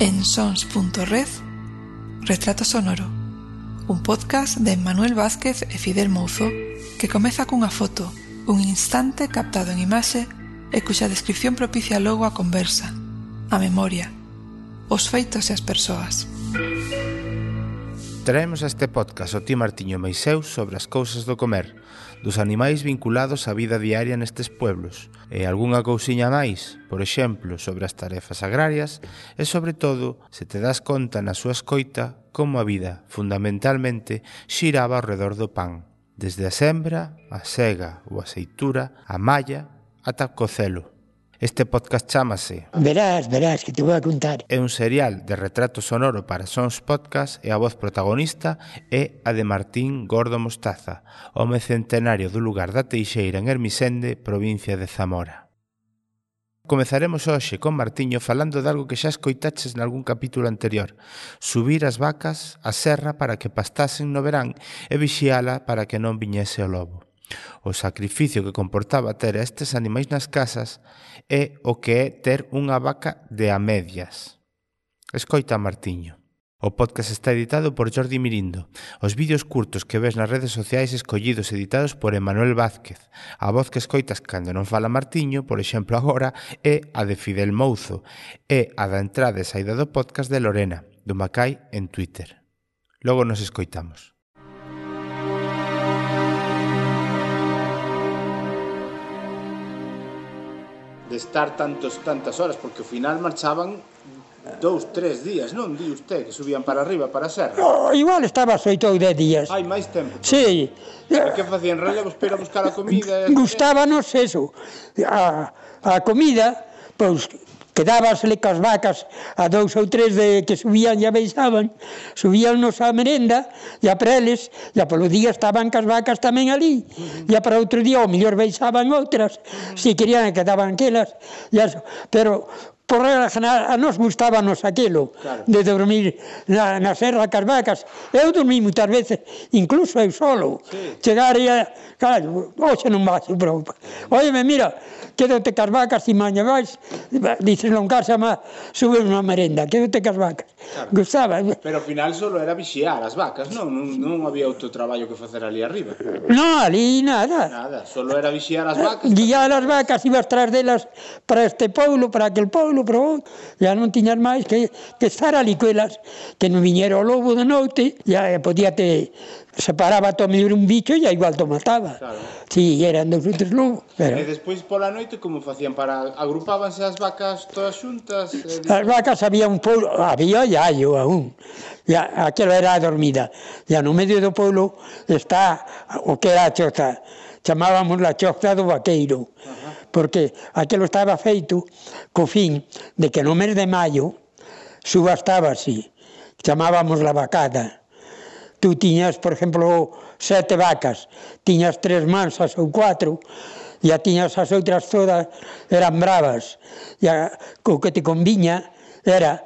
en sons.red Retrato Sonoro un podcast de Manuel Vázquez e Fidel Mouzo que comeza cunha foto, un instante captado en imaxe e cuxa descripción propicia logo a conversa, a memoria, os feitos e as persoas. Traemos este podcast o ti Martiño Meixeu sobre as cousas do comer, dos animais vinculados á vida diaria nestes pueblos, e algunha cousiña máis, por exemplo, sobre as tarefas agrarias, e sobre todo, se te das conta na súa escoita, como a vida, fundamentalmente, xiraba ao redor do pan, desde a sembra, a sega ou a seitura, a malla, ata o cocelo. Este podcast chamase Verás, verás, que te vou a contar. É un serial de retrato sonoro para Sons Podcast e a voz protagonista é a de Martín Gordo Mostaza Home centenario do lugar da Teixeira en Hermisende, provincia de Zamora. Comezaremos hoxe con Martiño falando de algo que xa escoitaches nalgún capítulo anterior Subir as vacas á serra para que pastasen no verán e vixiala para que non viñese o lobo. O sacrificio que comportaba ter estes animais nas casas é o que é ter unha vaca de a medias. Escoita Martiño. O podcast está editado por Jordi Mirindo. Os vídeos curtos que ves nas redes sociais escollidos editados por Emanuel Vázquez. A voz que escoitas cando non fala Martiño, por exemplo agora, é a de Fidel Mouzo e a da entrada e saída do podcast de Lorena, do Macai en Twitter. Logo nos escoitamos. de estar tantos tantas horas, porque ao final marchaban dous, tres días, non di usted, que subían para arriba, para a serra? Oh, igual estaba oito ou dez días. Hai máis tempo. Pois. Sí. E que facían relevos para buscar a comida? Gustábanos eso, a, a comida, pois quedábasle cas vacas a dous ou tres de, que subían e abeixaban, subían nos a merenda e a preles, e a polo día estaban cas vacas tamén ali, e a para outro día, o mellor beixaban outras, se querían quedaban aquelas, e eso. pero por regla general, a nos gustábanos aquilo claro. de dormir na, na serra cas vacas. Eu dormí moitas veces, incluso eu solo. Sí. Chegar e, claro, hoxe non vas, pero, oye, mira, quédate cas vacas, e maña vais, dice non casa má, sube unha merenda, quédate cas vacas. Claro. Gustaba. Pero ao final solo era vixiar as vacas, non? Non, non había outro traballo que facer ali arriba. Non, ali nada. Nada, solo era vixiar as vacas. Guiar as vacas, ibas tras delas para este pueblo, para aquel pueblo, pero ya non tiñas máis que, que estar ali coelas, que non viñera o lobo de noite, ya eh, podía te se paraba tome un bicho e igual to mataba. Claro. Si, sí, eran dos outros lobos. Pero... E despois pola noite como facían para... Agrupábanse as vacas todas xuntas? Eh, as vacas había un polo, había ya yo aún. Ya, aquilo era a dormida. Ya no medio do polo está o que era a choza. Chamábamos la choza do vaqueiro. Ajá. Porque aquilo estaba feito co fin de que no mes de maio subastábase. Chamábamos la vacada tú tiñas, por exemplo, sete vacas, tiñas tres mansas ou cuatro, e a tiñas as outras todas eran bravas, e a, o que te conviña era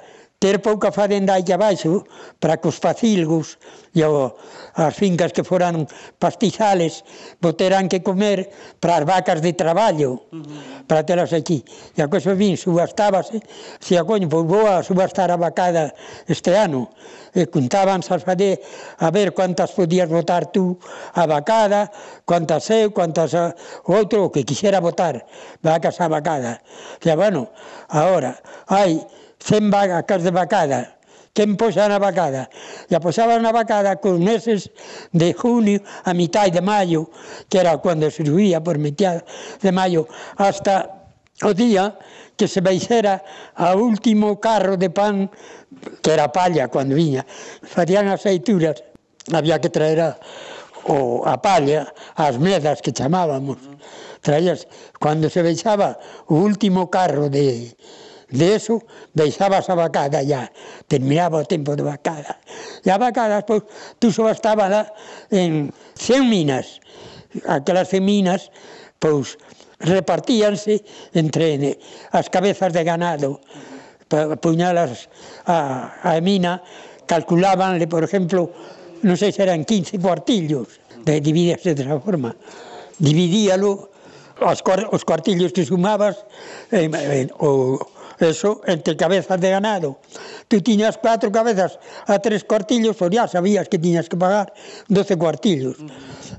ter pouca fazenda aí abaixo para que os pacilgos e o, as fincas que foran pastizales boterán que comer para as vacas de traballo uh -huh. para telas aquí. E a cousa vin subastábase se a coño, pois vou a subastar a vacada este ano. E contaban a fade a ver quantas podías votar tú a vacada quantas eu, quantas a, outro que quixera botar vacas a vacada. E bueno, agora hai 100 vacas de vacada. Quen posa na vacada? E posaba na vacada cos meses de junio a mitad de maio, que era cando surgía por mitad de maio, hasta o día que se baixera a último carro de pan, que era palla cando viña, farían as aceituras, había que traer a, o, a palla, as medas que chamábamos, traías, cando se baixaba o último carro de, De eso, deixabas a vacada ya, terminaba o tempo de vacada. E a vacada, pois, tú só estaba lá en 100 minas. Aquelas 100 minas, pois, repartíanse entre as cabezas de ganado. Puñalas a, a mina, calculabanle, por exemplo, non sei se eran 15 cuartillos, de dividirse de esa forma. Dividíalo os, os cuartillos que sumabas eh, eh, o, Eso, entre cabezas de ganado. Tú tiñas cuatro cabezas a tres cuartillos, pois ya sabías que tiñas que pagar 12 cuartillos.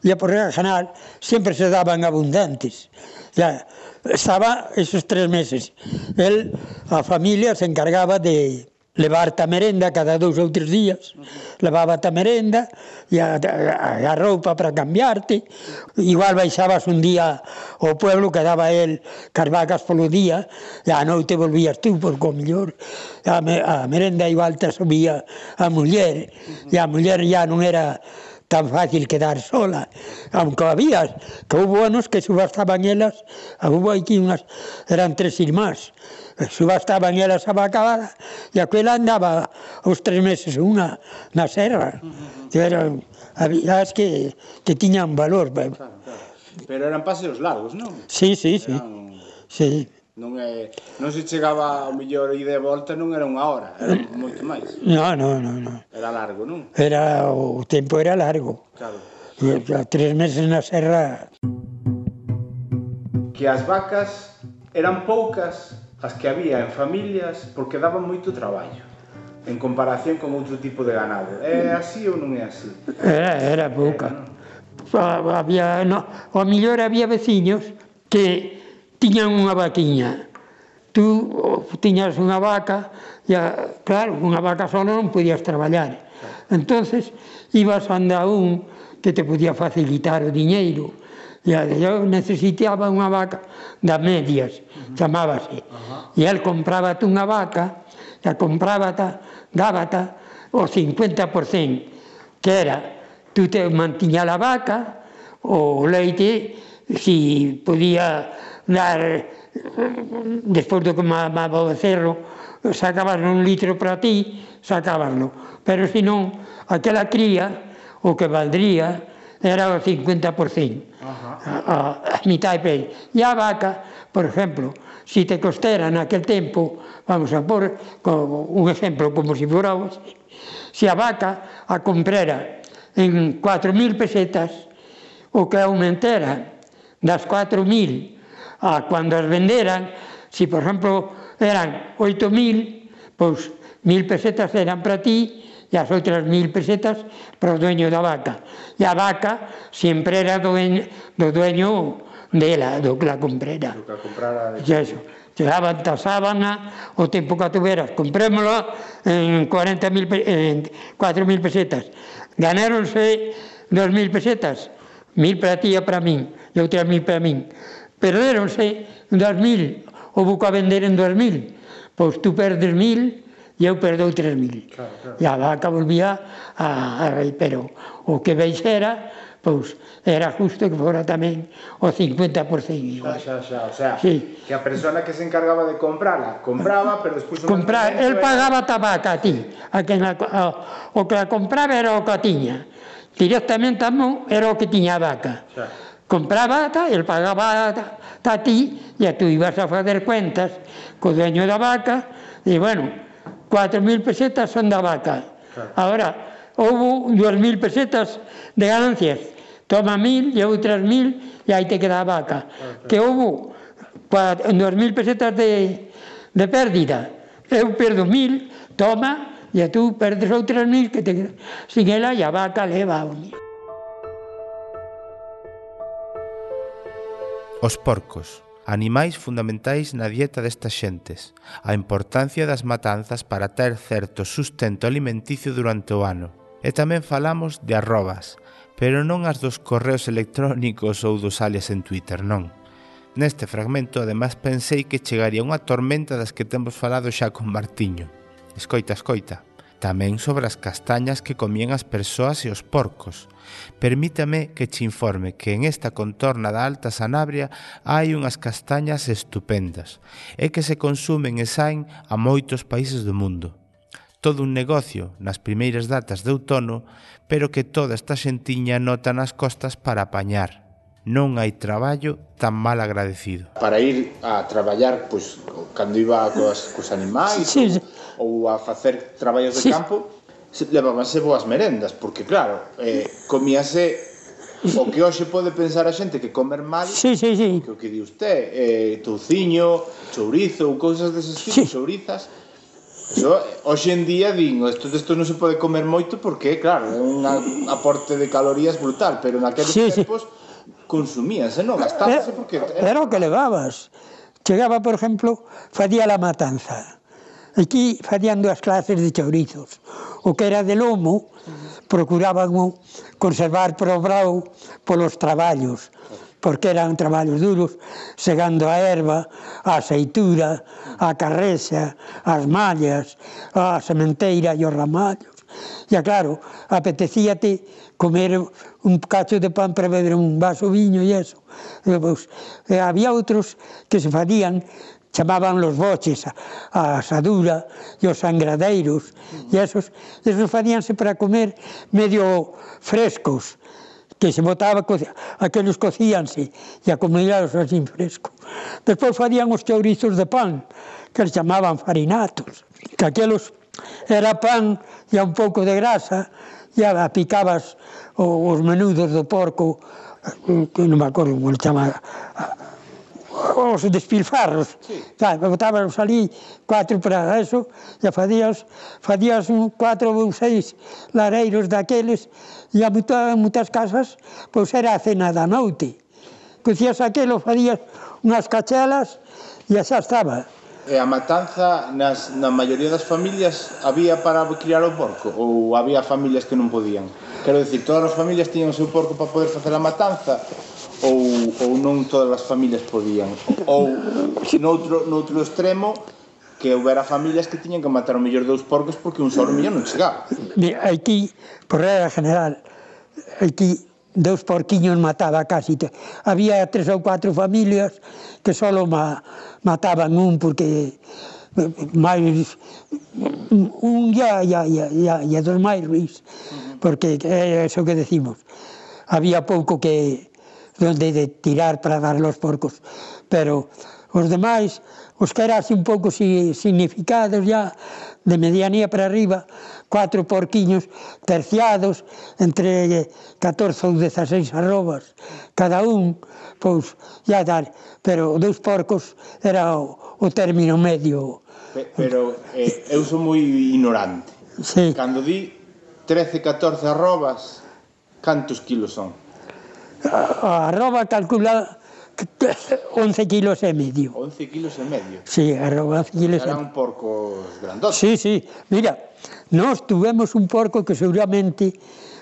E por regla general sempre se daban abundantes. Ya, estaba esos tres meses. Él, a familia, se encargaba de levarte a merenda cada dous ou tres días. Levabate a merenda e a, a, a roupa para cambiarte. Igual baixabas un día ao pueblo que daba el cas vacas polo día e a noite volvías tú, por co mellor a, me, a merenda igual te subía a muller e a muller ya non era tan fácil quedar sola, aunque había, que hubo anos que subastaban elas, hubo aquí unas, eran tres irmás, subastaban e ela estaba acabada e aquela andaba os tres meses unha na serra. Uh -huh. Eran as que, que tiñan valor. Claro, claro. Pero eran paseos largos, non? Sí, sí, eran... sí. Non, é, non se chegaba ao millor ida e volta, non era unha hora, era eh, moito máis. Non, non, non. No. Era largo, non? Era, o tempo era largo. Claro. E, a tres meses na serra... Que as vacas eran poucas as que había en familias porque daban moito traballo en comparación con outro tipo de ganado. É así ou non é así? Era, era pouca. Era, non? Había, no, o mellor había veciños que tiñan unha vaquiña. Tú tiñas unha vaca, e, claro, unha vaca só non podías traballar. Entonces, ibas a andar un que te podía facilitar o diñeiro E eu necesitaba unha vaca da medias, chamábase. E el compraba unha vaca, e comprabata, dábata o 50%, que era, tú te mantiña a vaca, o leite, si podía dar despois do que mamaba o becerro, sacabas un litro para ti, sacabaslo. Pero se non, aquela cría, o que valdría, era o 50%, a, a, a mitad de precio. E a vaca, por exemplo, se si te costera naquel tempo, vamos a por un exemplo como se si fora se si a vaca a comprera en 4.000 pesetas, o que aumentera das 4.000 a cando as venderan, se por exemplo eran 8.000, pois 1.000 pesetas eran para ti e as outras mil pesetas para o dueño da vaca. E a vaca sempre era do, do dueño dela, do que la comprera. Do que a comprara. De... E eso. sábana, o tempo que a tuveras, comprémola en 40.000 en 4.000 pesetas. Ganáronse 2.000 pesetas, 1.000 para ti e para min, e outras 1.000 para min. Perderonse 2.000, houve que a vender en 2.000. Pois tú perdes 1.000, e eu perdeu 3.000. Claro, claro. E a vaca volvía a, a rei, pero o que veixera, pois, era justo que fora tamén o 50% igual. Xa, xa, xa, o sea, sí. que a persona que se encargaba de comprala, compraba, pero despois... Comprar, el pagaba era... tabaca a ti, a quen na, a, o que a compraba era o que a tiña. Directamente a mão era o que tiña a vaca. Xa. Compraba, ta, el pagaba ta, ta a ti, e tú ibas a fazer cuentas co dueño da vaca, e, bueno, 4.000 pesetas son da vaca. Claro. Ahora, houve 2.000 pesetas de ganancias. Toma 1.000 e outras 1.000 e aí te queda a vaca. Claro. Que houve 2.000 pesetas de, de pérdida. Eu perdo 1.000, toma, e tú perdes outras 1.000 que te queda. Sin ela e a vaca leva a unir. Os porcos animais fundamentais na dieta destas xentes, a importancia das matanzas para ter certo sustento alimenticio durante o ano. E tamén falamos de arrobas, pero non as dos correos electrónicos ou dos alias en Twitter, non. Neste fragmento, ademais, pensei que chegaría unha tormenta das que temos falado xa con Martiño. Escoita, escoita tamén sobre as castañas que comían as persoas e os porcos. Permítame que che informe que en esta contorna da Alta Sanabria hai unhas castañas estupendas e que se consumen e saen a moitos países do mundo. Todo un negocio nas primeiras datas de outono, pero que toda esta xentiña nota nas costas para apañar non hai traballo tan mal agradecido. Para ir a traballar, pois, cando iba cos, cos animais sí, sí. Ou, ou a facer traballos de sí. campo, levábanse boas merendas, porque claro, eh, comíase o que hoxe pode pensar a xente que comer mal, sí, sí, sí. que o que di usted, eh, touciño, chourizo ou cousas deses tipos, sí. chourizas, Eso, hoxe en día din, isto isto non se pode comer moito porque, claro, é un aporte de calorías brutal, pero naqueles sí, tempos sí consumías, non gastabas pero, porque... Era... o que levabas. Chegaba, por exemplo, facía la matanza. Aquí facían dúas clases de chourizos. O que era de lomo, procuraban conservar para o brau polos traballos, porque eran traballos duros, segando a erva, a aceitura, a carrexa, as mallas, a sementeira e os ramallos. E, claro, apetecíate comer un cacho de pan para beber un vaso viño e eso. E, pois, e había outros que se farían chamaban los boches, a, a asadura e os sangradeiros, e esos, esos faríanse para comer medio frescos, que se botaba, aqueles cocíanse e acomilados así fresco. Despois farían os chourizos de pan, que les chamaban farinatos, que aquelos era pan e un pouco de grasa, e apicabas os menudos do porco, que non me acordo como le chama, os despilfarros. Sí. Tá, botábamos ali cuatro para eso, e fadías, fadías un cuatro ou seis lareiros daqueles, e a en muitas casas, pois era a cena da noite. Cocías aquelo, fadías unhas cachelas, e xa estaba e a matanza nas, na maioría das familias había para criar o porco ou había familias que non podían? Quero dicir, todas as familias tiñan o seu porco para poder facer a matanza ou, ou non todas as familias podían? Ou noutro, noutro extremo que houbera familias que tiñan que matar o mellor dous porcos porque un só o mellor non chegaba. Aquí, por regra general aquí dos porquiños mataba casi. Había tres ou cuatro familias que só ma, mataban un porque máis un ya ya ya ya, ya dos máis ruis porque é eso que decimos había pouco que donde de tirar para dar los porcos pero os demais os que era así un pouco significados ya de medianía para arriba, catro porquiños terciados entre 14 ou 16 arrobas cada un, pois ya dar, pero dous porcos era o, o término medio. Pero eh, eu sou moi ignorante. Sí. Cando di 13, 14 arrobas, cantos kilos son? A, a arroba calculada 11 kilos e medio. 11 kilos e medio. Sí, arroba 11 kilos e medio. porcos grandotes. Sí, sí. Mira, nós tuvemos un porco que seguramente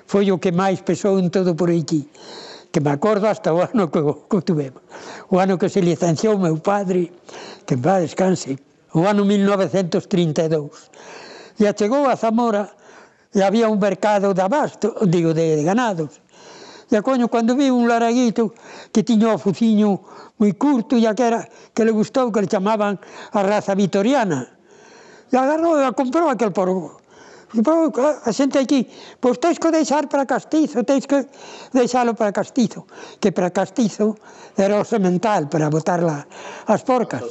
foi o que máis pesou en todo por aquí que me acordo hasta o ano que, que tuvemos. O ano que se licenciou meu padre, que va descanse, o ano 1932. E chegou a Zamora e había un mercado de abasto, digo, de, de ganados, E coño, cando vi un laraguito que tiña o fuciño moi curto e a que, era, que le gustou, que le chamaban a raza vitoriana. E agarrou e a comprou aquel porco. A xente aquí, pois tens que deixar para castizo, tens que deixalo para castizo, que para castizo era o semental para botar la, as porcas.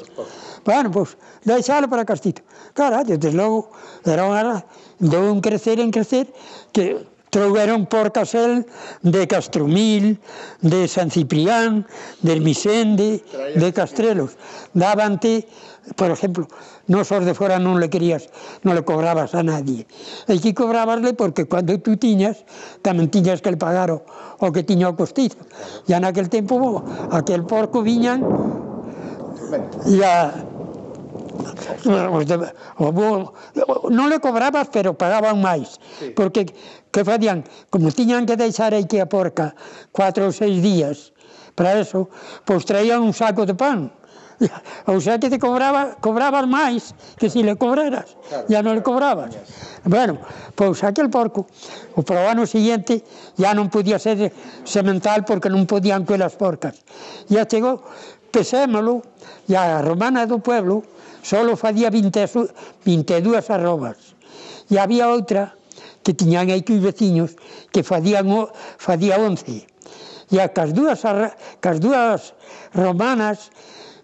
Bueno, pois, deixalo para castizo. Cara, desde logo, era unha, deu un crecer en crecer, que Trouberon porcas el de Castromil, de San Ciprián, del Misende, de Castrelos. Davante, por exemplo, nos os de fora non le querías, non le cobrabas a nadie. Aquí cobrabasle porque cando tú tiñas, tamén tiñas que le pagar o, o que tiña o costizo. E naquel tempo, aquel porco viñan, e a, non le cobrabas, pero pagaban máis, sí. porque que facían, como tiñan que deixar aí que a porca cuatro ou seis días, para eso, pois traían un saco de pan. O sea que te cobraba, cobrabas máis que se si le cobraras, claro, ya non le cobrabas. Bueno, pois aquel porco, o para o ano siguiente, ya non podía ser semental porque non podían coer as porcas. Ya chegou, pesémolo, e a romana do pueblo, solo facía 20, 22 arrobas. E había outra que tiñan aquí os veciños que facían facía 11. E a cas dúas, cas dúas romanas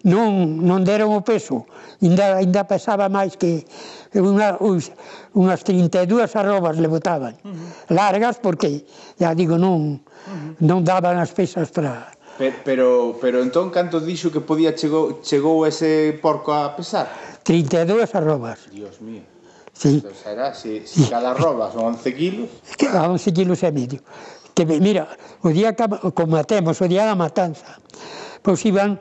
non, non deron o peso, ainda, ainda pesaba máis que unha, uns, unhas 32 arrobas le botaban, uh -huh. largas porque, ya digo, non, uh -huh. non daban as pesas para Pero, pero, pero entón, canto dixo que podía chegou, chegou ese porco a pesar? 32 arrobas. Dios mío. Sí. Será, si, si cada arroba son 11 kilos... Que 11 kilos e medio. Que, mira, o día que combatemos, o día da matanza, pois iban,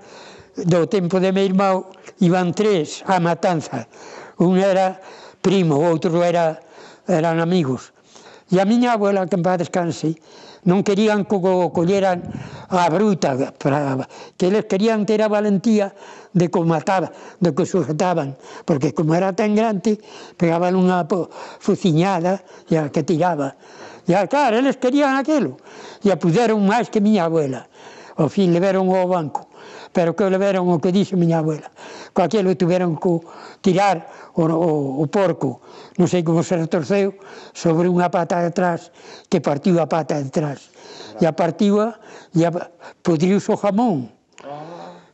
do tempo de meu irmão, iban tres á matanza. Un era primo, o outro era eran amigos. E a miña abuela, que en paz descanse, non querían que co colleran a bruta, para, que eles querían ter a valentía de que o mataba, de que o sujetaban, porque como era tan grande, pegaban unha fuciñada e a que tiraba. E claro, eles querían aquilo, e a puderon máis que miña abuela. Ao fin, leveron ao banco pero que leveron o que dixo miña abuela. Co aquilo tiveron que tirar o, o, o porco, non sei como se retorceu, sobre unha pata de atrás, que partiu a pata de atrás. E a partiva, e a, podriuse o jamón,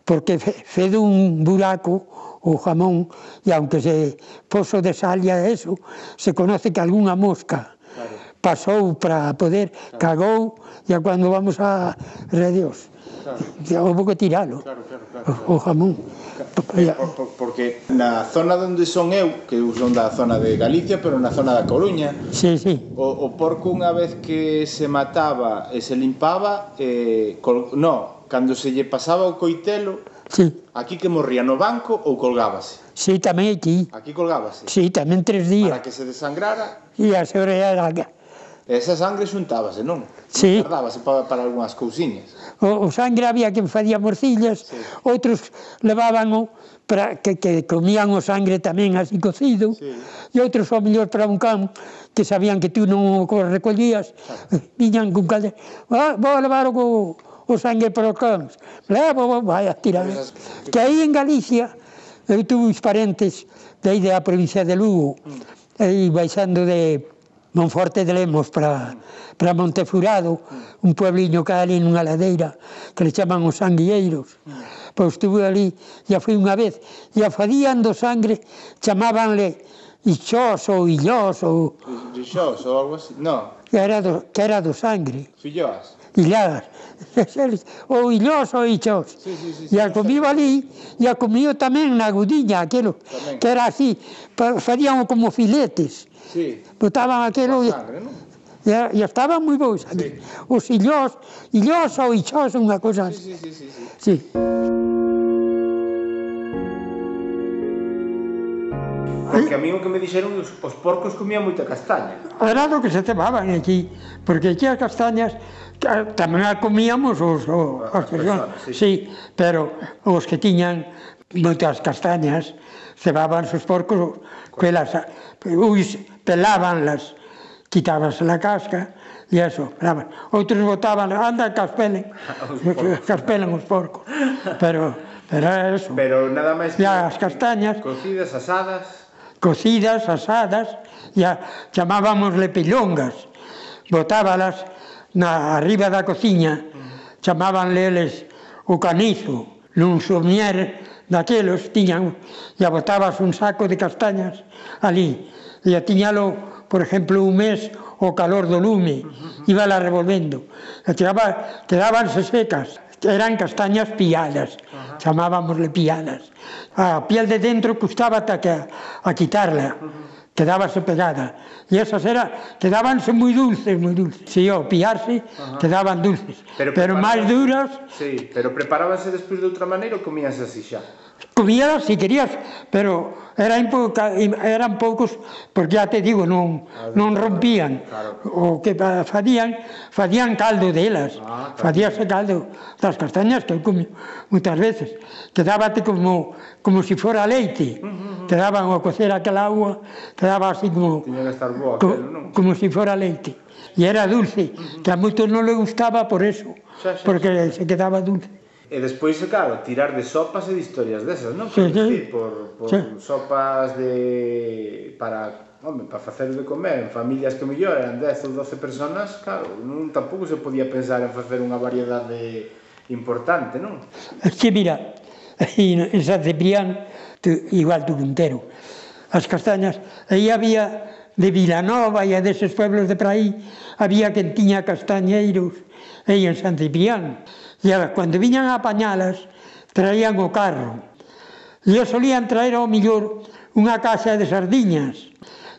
porque fede un buraco o jamón, e aunque se poso de sal e eso, se conoce que algunha mosca pasou para poder, cagou, e cando vamos a Redios, claro. houve que tiralo claro, claro, claro, claro. o jamón por, por, porque na zona onde son eu que eu son da zona de Galicia pero na zona da Coruña sí, sí. O, o porco unha vez que se mataba e se limpaba eh, col, no, cando se lle pasaba o coitelo sí. aquí que morría no banco ou colgábase Sí, tamén aquí. Aquí colgábase. Sí, tamén tres días. Para que se desangrara. E a sobre era Esa sangre xuntábase, non? Sí. Guardábase para, para algunhas cousiñas. O, o sangre había que facía morcillas, sí. outros levaban o para que, que comían o sangre tamén así cocido, sí. e outros o mellor para un can que sabían que tú non o recollías, claro. viñan cun calde, ah, vou levar o, o sangre para os cans, levo, vai a tirar. Que aí en Galicia, eu tuve uns parentes de aí da provincia de Lugo, mm. aí baixando de Monforte de Lemos para, para Montefurado, un puebliño que ali nunha ladeira que le chaman os sanguilleiros. Pois estuve ali, já fui unha vez, e a fadían do sangre, chamábanle Ixós ou Illós ou... Ixós ou algo así, no. Que era do, que era do sangre. Filloas. Illás. ou Illós ou Ixós. Sí, sí, sí, e a comío ali, e a comío tamén na agudiña, aquilo, tamén. que era así, farían como filetes sí. botaban aquilo sangre, e, e, e estaban moi bons. Sí. Os illós, illós ou ichós, unha cosa así. Sí, sí, sí, sí, sí. sí. Porque a mí o que me dixeron os, os porcos comían moita castaña. Era do que se temaban aquí, porque aquí as castañas tamén as comíamos os, os, as personas, sí. sí, pero os que tiñan moitas castañas cebaban os porcos pelas... Pois, pelaban las quitabas la casca e eso, pelaban. Outros botaban, anda, caspelen, caspelen os porcos. Pero, pero é eso. Pero nada máis que... as castañas... Cocidas, asadas... Cocidas, asadas, ya chamábamos lepilongas. Botábalas na arriba da cociña, chamábanle eles o canizo, nun somier daquelos tiñan, e botabas un saco de castañas ali, e atiñalo, por exemplo, un mes o calor do lume, íbala revolvendo. E tiraba, quedábanse secas, eran castañas piadas, chamábamosle piadas. A piel de dentro custaba ata que a, a quitarla. Quedábase pegada. E esas era, quedábanse moi dulces, moi dulces. Si, o piarse, Ajá. quedaban dulces. Pero, pero máis duras... Sí, pero preparábase despois de outra maneira ou comías así xa? comíalas se si querías, pero era impoca, eran poucos, porque ya te digo, non, non rompían. Claro. O que facían, facían caldo delas, ah, claro. facíase caldo das castañas que eu comí moitas veces. Quedábate como, como se si fora leite, uh -huh. te daban a cocer aquela agua, te daba así como, boa, co, aquel, non? como se si fora leite. E era dulce, uh -huh. que a moitos non le gustaba por eso, xa, xa, porque xa. se quedaba dulce. E despois, claro, tirar de sopas e de historias desas, non? Por, sí, por, por sí. sopas de... para home, para facer de comer en familias que mellor eran 10 ou 12 personas, claro, non tampouco se podía pensar en facer unha variedade importante, non? Que mira, en San Ciprián, igual tú entero, as castañas, aí había de Vilanova e deses pueblos de por aí, había quen tiña castañeiros aí en San Ciprián. E a, cando viñan a apañalas, traían o carro. E solían traer ao millor unha caixa de sardiñas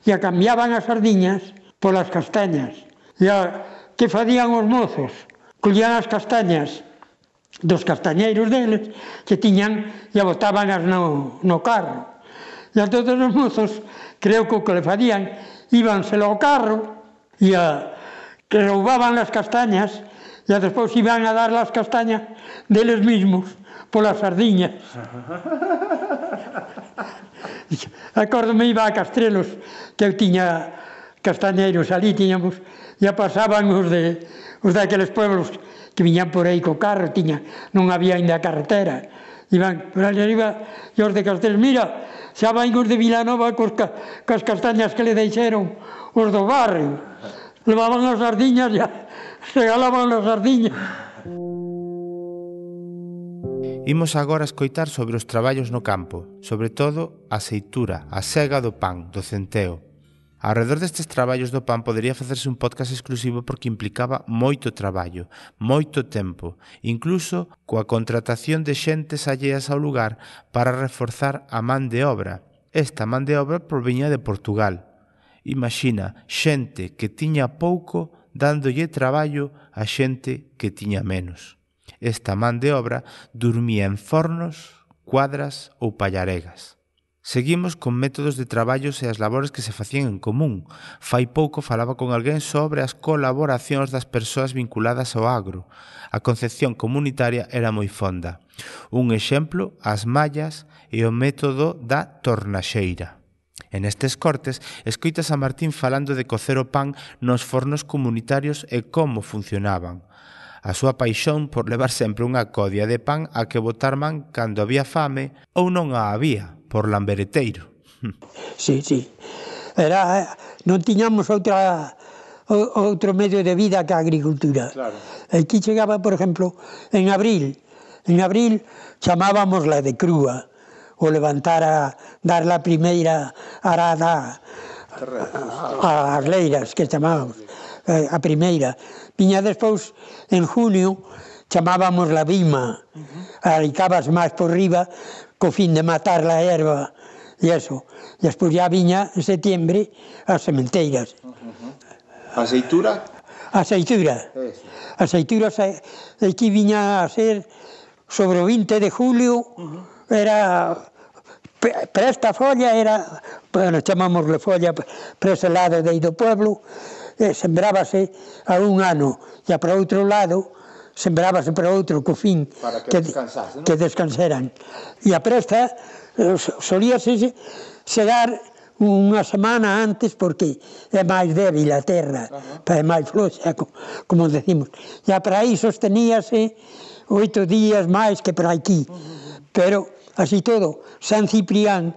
e a cambiaban as sardiñas polas castañas. E a, que facían os mozos? Collían as castañas dos castañeiros deles que tiñan e a botaban as no, no carro. E a todos os mozos, creo que o que le farían, íbanselo ao carro e a, que roubaban as castañas e despois iban a dar as castañas deles mismos polas sardiñas. Acórdome iba a Castrelos, que eu tiña castañeiros ali, tiñamos, e pasaban os de os daqueles pueblos que viñan por aí co carro, tiña, non había ainda carretera. Iban por ali arriba, e os de Castrelos, mira, xa van os de Vilanova cos, ca, cos castañas que le deixeron os do barrio. Levaban as sardiñas e regalaban as sardiñas. Imos agora escoitar sobre os traballos no campo, sobre todo a seitura, a sega do pan, do centeo. Arredor destes traballos do pan podería facerse un podcast exclusivo porque implicaba moito traballo, moito tempo, incluso coa contratación de xentes alleas ao lugar para reforzar a man de obra. Esta man de obra proviña de Portugal. Imagina, xente que tiña pouco dándolle traballo a xente que tiña menos. Esta man de obra dormía en fornos, cuadras ou pallaregas. Seguimos con métodos de traballos e as labores que se facían en común. Fai pouco falaba con alguén sobre as colaboracións das persoas vinculadas ao agro. A concepción comunitaria era moi fonda. Un exemplo, as mallas e o método da tornaxeira. En estes cortes, escoitas a Martín falando de cocer o pan nos fornos comunitarios e como funcionaban. A súa paixón por levar sempre unha codia de pan a que botar man cando había fame ou non a había, por lambereteiro. Sí, sí. Era, eh, non tiñamos outra outro medio de vida que a agricultura. Claro. Aquí chegaba, por exemplo, en abril. En abril chamábamos la de crúa o levantar a dar la primeira arada a, as leiras que chamábamos, eh, a primeira. Viña despois, en junio, chamábamos la vima, alicabas máis por riba, co fin de matar la erva, e eso. E despois ya viña en setiembre as sementeiras. A seitura? A seitura. A seitura aquí viña a ser sobre o 20 de julio, era para esta folla era, bueno, chamámosle folla para ese lado de aí do pueblo, eh, sembrábase a un ano e para outro lado sembrábase para outro co fin para que, que, descansase, ¿no? que descanseran. E a presta eh, solíase chegar unha semana antes porque é máis débil a terra, uh -huh. é máis floxa, como decimos. E para aí sosteníase oito días máis que para aquí. Uh -huh. Pero Así todo, San Ciprián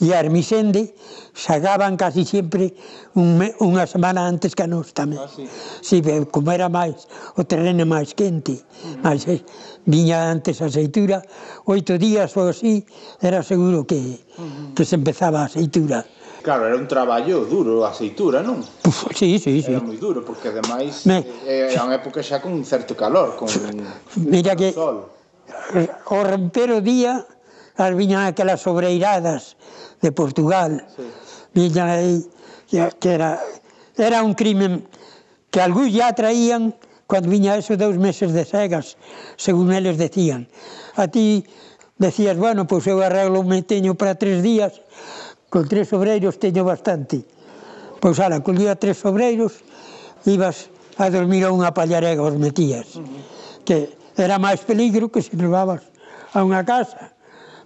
e Armisende xagaban casi sempre un, unha semana antes que a nos tamén. Ah, sí. sí, como era máis, o terreno máis quente, mm. máis eh, viña antes a seitura, oito días ou así, era seguro que, mm-hmm. que se empezaba a seitura. Claro, era un traballo duro a seitura, non? Puf, sí, sí, sí. Era moi duro, porque ademais Me... Eh, eh, era unha época xa con un certo calor, con, Mira que, sol. O romper o día as viñan aquelas obreiradas de Portugal. Sí. Viñan aí, que era, era un crimen que algúns ya traían cando viña eso dous meses de cegas, según eles decían. A ti decías, bueno, pois eu arreglo me teño para tres días, con tres obreiros teño bastante. Pois ala, colía tres obreiros, ibas a dormir a unha pallarega os metías, uh -huh. que era máis peligro que se levabas a unha casa.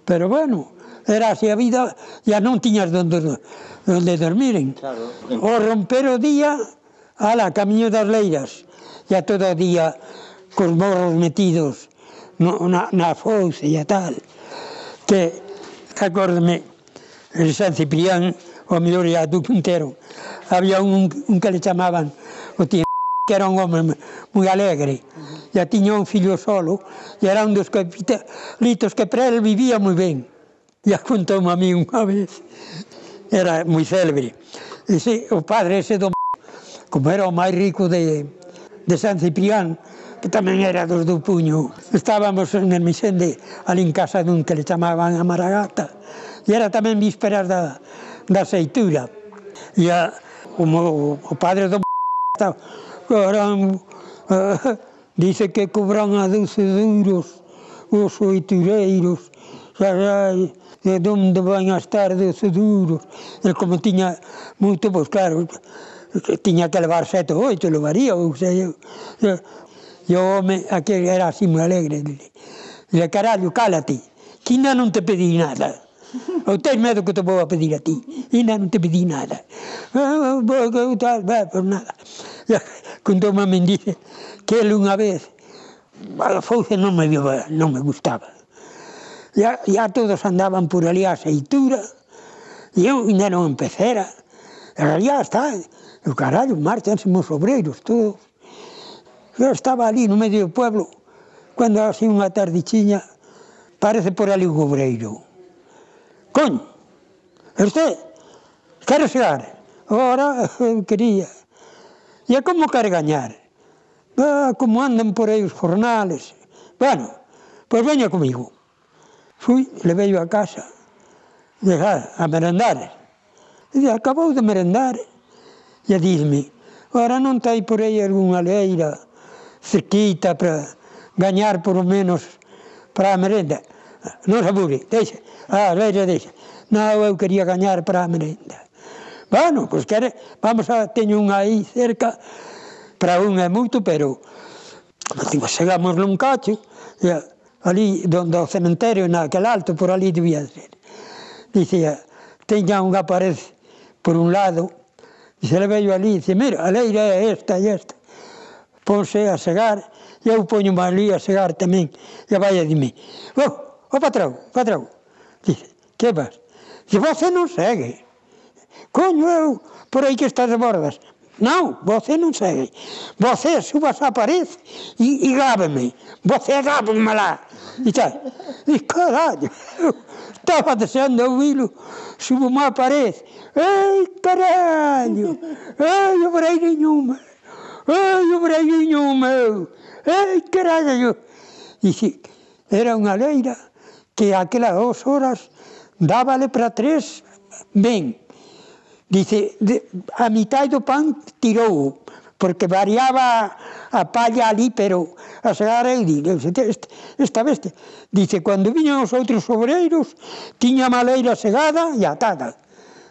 Pero bueno, era así a vida, ya non tiñas donde, donde dormiren. Claro. O romper o día, ala, camiño das leiras, ya todo o día cos morros metidos no, na, na fouce e tal. Que, acórdeme, en San Ciprián, o mellor ya do Puntero, había un, un que le chamaban o tío que era un home moi alegre, e tiña un fillo solo, e era un dos capitalitos que para ele vivía moi ben. E a contou a mí unha vez, era moi célebre. E o padre ese do como era o máis rico de, de San Ciprián, que tamén era dos do puño, estábamos en el Misende, ali en casa dun que le chamaban a Maragata, e era tamén vísperas da, da seitura. E a, como o padre do estaba caramba, ah, eh, dice que cobran a 12 euros os oitureiros, xa, xa, de onde van a estar 12 euros? E como tiña moito, pois claro, que tiña que levar sete ou oito, levaría, ou sei, eu, e o home, aquel era así moi alegre, dile, carallo, cálate, que ainda non te pedí nada. Eu tens medo que te vou a pedir a ti. Ainda non te pedí nada. Tal, vai, por nada. Contou a mendice que ele unha vez a fouce non me, viva, non me gustaba. Ya, ya todos andaban por ali a seitura e eu ainda non empecera. E ya está, o carallo, marchanse os obreiros todos. Eu estaba ali no medio do pueblo, cando así unha tardichiña, parece por ali un obreiro Coño, este quere chegar, ora quería. E como quer gañar? Ah, como andan por aí os jornales. Bueno, pois veña comigo. Fui, leveio a casa, dejar a merendar. E acabou de merendar e dizme, ora non tai por aí algunha leira sequita para gañar por lo menos para a merenda. Non se abure, deixe, Ah, leira dixo, non, eu quería gañar para a merenda. Bueno, pois quere, vamos a, teño unha aí cerca, para un é moito, pero digo, chegamos nun cacho, e, ali donde o cementerio, naquel alto, por ali debía ser. Dicía, teña unha pared por un lado, e se le veio ali, dice, mira, a leira é esta e esta. Ponse a segar, e eu poño ali a segar tamén, e vai a dime. Oh, o patrón, patrón, Dice, que vas? E você non segue. Coño eu, por aí que estás bordas. Non, você non segue. Você subas á pared e, e grábeme. Você grábeme lá. E tal. E caralho, estaba deseando ouvilo, subo má parede. Ei, caralho, ei, obreirinho meu. Ei, obreirinho meu. Ei, caralho. E era unha leira que aquelas dos horas dábale para tres ben. Dice, de, a mitad do pan tirou, porque variaba a palla ali, pero a chegar eu digo, esta vez, dice, cando viñan os outros obreiros, tiña a maleira segada e atada.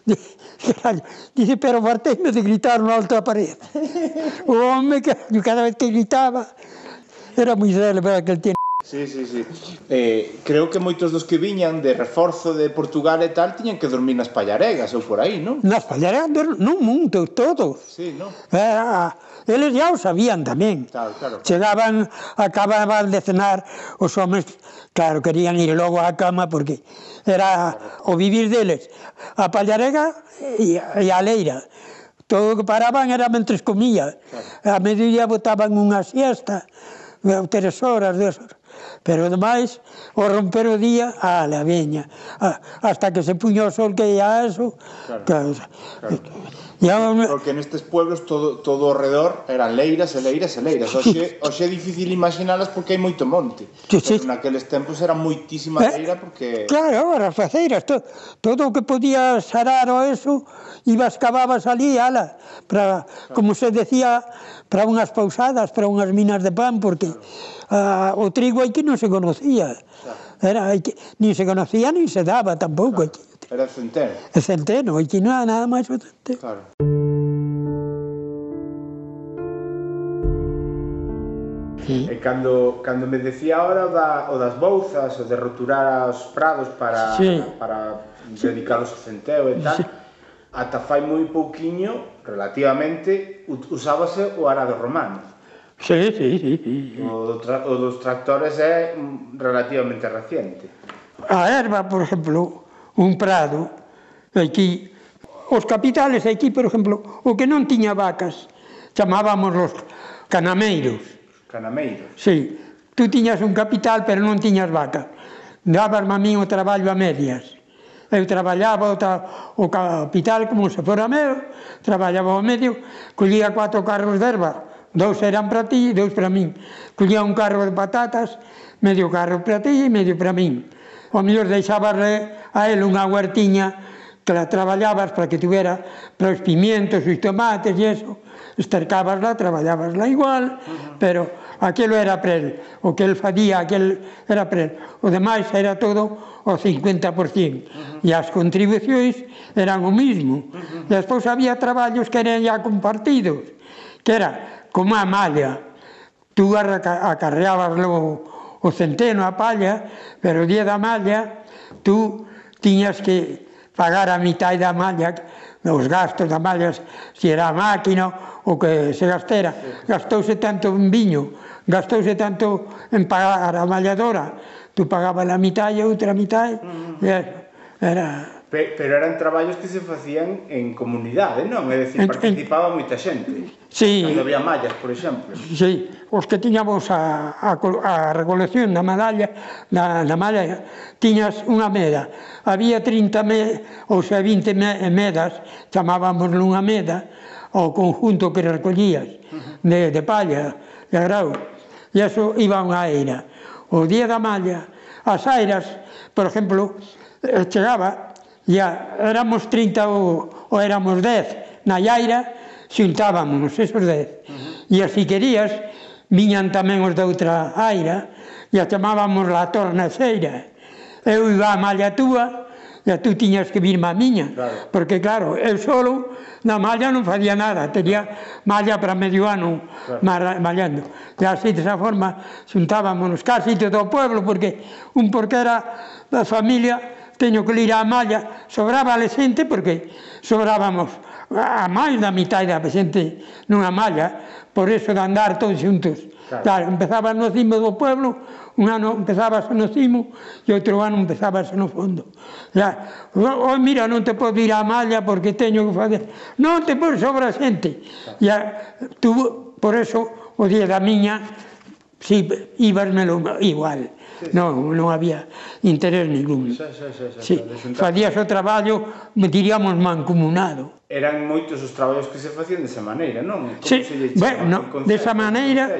Dice, pero farteime de gritar na outra parede. O home que cada vez que gritaba, era moi célebre aquel tiempo. Sí, sí, sí. Eh, creo que moitos dos que viñan de reforzo de Portugal e tal tiñan que dormir nas pallaregas ou por aí, non? Nas pallaregas, non monte todo. Sí, non? Eh, ah, eles já o sabían tamén. Claro, claro. Chegaban, acababan de cenar, os homens, claro, querían ir logo á cama porque era o vivir deles. A pallarega e, e a leira. Todo o que paraban era mentres comía. Claro. A mediodía botaban unha siesta, eh, tres horas, dez horas. Pero ademais, o romper o día, ale, a veña, hasta que se puño o sol que ia eso. Claro, que, claro. Ya, Porque nestes pueblos todo, todo ao redor eran leiras e leiras e leiras. Oxe, oxe é difícil imaginalas porque hai moito monte. Sí, sí. Pero naqueles tempos era moitísima eh, leira porque... Claro, as faceiras. To, todo o que podías arar o eso, ibas cavabas ali, ala, para, claro. como se decía, para unhas pausadas, para unhas minas de pan, porque... Claro uh, o trigo aquí non se conocía. Era, aquí, ni se conocía ni se daba tampouco claro. aquí. Era centeno. É centeno, aquí non era nada máis o centeno. Claro. Sí. E cando, cando me decía ahora da, o das bouzas, o de roturar os prados para, sí. para dedicados ao centeo e tal, sí. ata fai moi pouquiño, relativamente, usábase o arado romano. Sí, sí, sí, sí. O, do tra o dos tractores é relativamente reciente. A erva, por exemplo, un prado, aquí, os capitales aquí, por exemplo, o que non tiña vacas, chamábamos os canameiros. Canameiros. Sí, tú tiñas un capital, pero non tiñas vacas. Dabas a min o traballo a medias. Eu traballaba o, tra o capital como se fora meu, traballaba ao medio, collía cuatro carros de erva, Dous eran para ti e dous para min. Collía un carro de patatas, medio carro para ti e medio para min. O mellor deixabasle a él unha huertiña que la traballabas para que tuvera para os pimientos, os tomates e eso. Estercabasla, traballabasla igual, uh -huh. pero aquilo era para él. O que él fadía, aquel era para él. O demais era todo o 50%. Uh -huh. E as contribucións eran o mismo. Uh -huh. Despois había traballos que eran ya compartidos, que era como a malla. Tú acarreabas logo o centeno, a palla, pero o día da malla tú tiñas que pagar a mitad da malla os gastos da malla, se era a máquina o que se gastera. Gastouse tanto en viño, gastouse tanto en pagar a malladora. Tú pagabas a mitad e outra mitad. Era, era Pero eran traballos que se facían en comunidade, non? É dicir, participaba moita xente. Sí. Cando había mallas, por exemplo. Sí, os que tiñamos a, a, a recolección da medalla, da, da malla, tiñas unha meda. Había 30 me, ou sea, 20 me, medas, chamábamos unha meda, ao conjunto que recollías de, de palla, de grau. E eso iba unha eira. O día da malla, as airas, por exemplo, eh, chegaba Ya, éramos 30 ou, ou éramos 10 na Iaira, xuntábamos esos 10. Uh -huh. E as fiquerías viñan tamén os de outra aira, e a chamábamos la tornaseira. Eu iba a malla túa, e tú tiñas que vir má miña, claro. porque claro, eu solo na malla non facía nada, tería malla para medio ano claro. mallando. E así desa forma xuntábamos casi todo o pueblo, porque un porque era da familia, teño que ir á malla, sobraba a xente porque sobrábamos a máis da mitad da xente nunha malla, por eso de andar todos xuntos. Claro. claro empezaba no cimo do pueblo, un ano empezabas oh, oh, no cimo e outro ano empezabas no fondo. Ya, o, mira, non te podes ir á malla porque teño que fazer. Non te podes sobra xente. Claro. Ya, tú, por eso o día da miña si, íbasmelo igual non, non había interés ningún. Sí, sí, sí, sí. Facías o traballo, diríamos, mancomunado. Eran moitos os traballos que se facían desa maneira, non? Como sí. se lle bueno, no, desa maneira,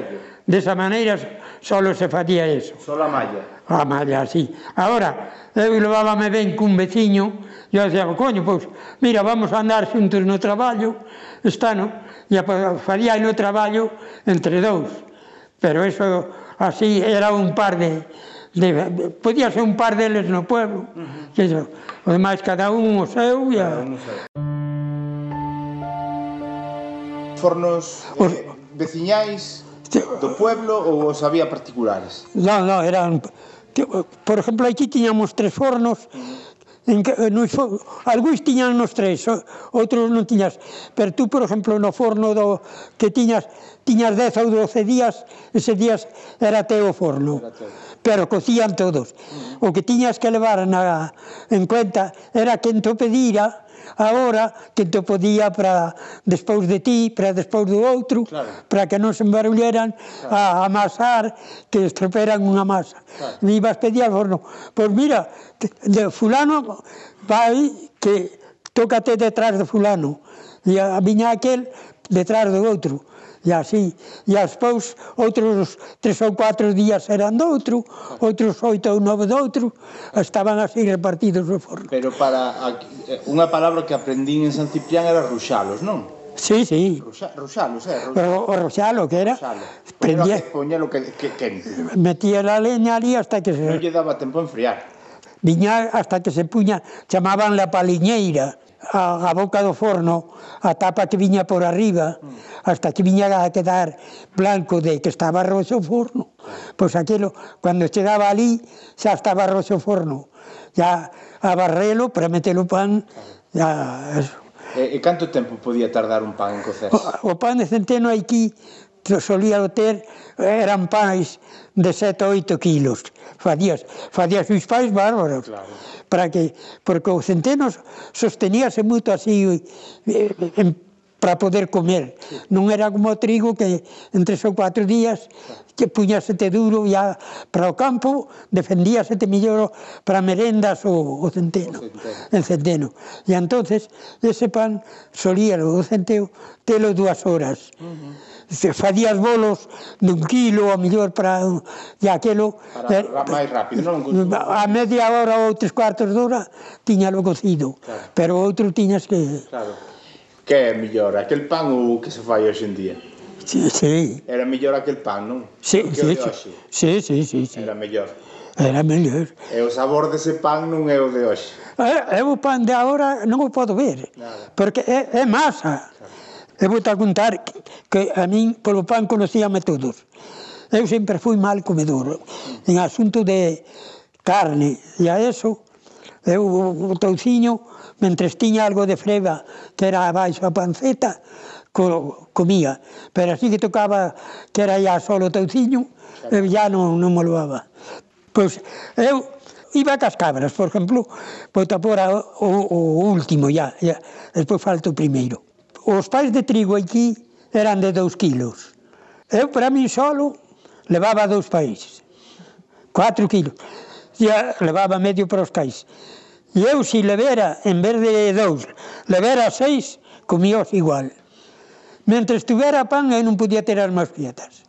desa maneira só se facía eso. Só a malla. A malla, sí. Agora, eu levábame ben cun veciño, e eu dixía, coño, pois, mira, vamos a andar xuntos no traballo, está, non? E faría no traballo entre dous. Pero eso así era un par de, de, podía ser un par deles no pueblo. Uh -huh. O demais cada un o seu e a... Fornos eh, os... veciñais do pueblo ou os había particulares? Non, non, eran... Por exemplo, aquí tiñamos tres fornos, en que, nos, algúns tiñan nos tres, outros non tiñas. Pero tú, por exemplo, no forno do que tiñas, tiñas 10 ou 12 días, ese días era teu forno. Era teu pero cocían todos. O que tiñas que levar na, en cuenta era quen te pedira agora, que te podía para despois de ti, para despois do outro, claro. para que non se embarulleran claro. a amasar, que estroperan unha masa. Claro. Me ibas pedir al forno, pois mira, de fulano vai que tócate detrás de fulano, e a viña aquel detrás do outro e así, e aspois outros tres ou cuatro días eran doutro, outros oito ou nove doutro, estaban así repartidos no forno. Pero para unha palabra que aprendín en San Ciprián era ruxalos, non? Sí, sí. Ruxa, ruxalos, eh, é? Ruxalos. Pero o ruxalo que era. Ruxalo. Prendía... Poña lo que, que quente. Metía a leña ali hasta que se... Non lle daba tempo a enfriar. Viña hasta que se puña, chamaban la paliñeira, a, a boca do forno, a tapa que viña por arriba, mm. hasta que viña a quedar blanco de que estaba roxo o forno. Pois aquilo, cando chegaba ali, xa estaba roxo o forno. Ya a barrelo para meter o pan, ya eso. E, e canto tempo podía tardar un pan en cocer? O, o pan de centeno aquí solía ter eran pais de 7 ou 8 kilos. Fadías, fadías uns pais bárbaros. Claro para que porque o centeno sosteníase moito así eh, en, para poder comer. Non era como o trigo que en tres ou cuatro días que puñasete duro ya para o campo, defendíasete mellor para merendas o, o centeno, o centeno. centeno. E entonces ese pan solía o centeo telo dúas horas. Uh -huh se facías bolos dun kilo, a mellor para de aquelo... Para eh, máis rápido, non? A media hora ou tres cuartos de hora tiñalo cocido, claro. pero outro tiñas que... Claro. Que é mellor, aquel pan ou que se fai hoxe en día? Sí, sí. Era mellor aquel pan, non? Sí, sí, sí, sí, sí, sí. Era mellor. Era mellor. E o sabor dese pan non é o de hoxe. É, é o pan de agora non o podo ver, Nada. porque é, é masa. Claro. E vou te contar que a min polo pan conocíame todos. Eu sempre fui mal comedor. En asunto de carne e a eso, eu o touciño, mentres tiña algo de freba que era abaixo a panceta, co, comía, pero así que tocaba que era ya solo touciño, eu ya non, non me loaba. Pois eu iba cas cabras, por exemplo, pois tapor o, o, o último, ya, ya, despois falta o primeiro os pais de trigo aquí eran de 2 kilos. Eu, para mí solo, levaba dous pais. 4 kilos. E levaba medio para os cais. E eu, se levera, en vez de dous, levera seis, comíos igual. Mentre estuvera pan, eu non podía tirar máis pietas.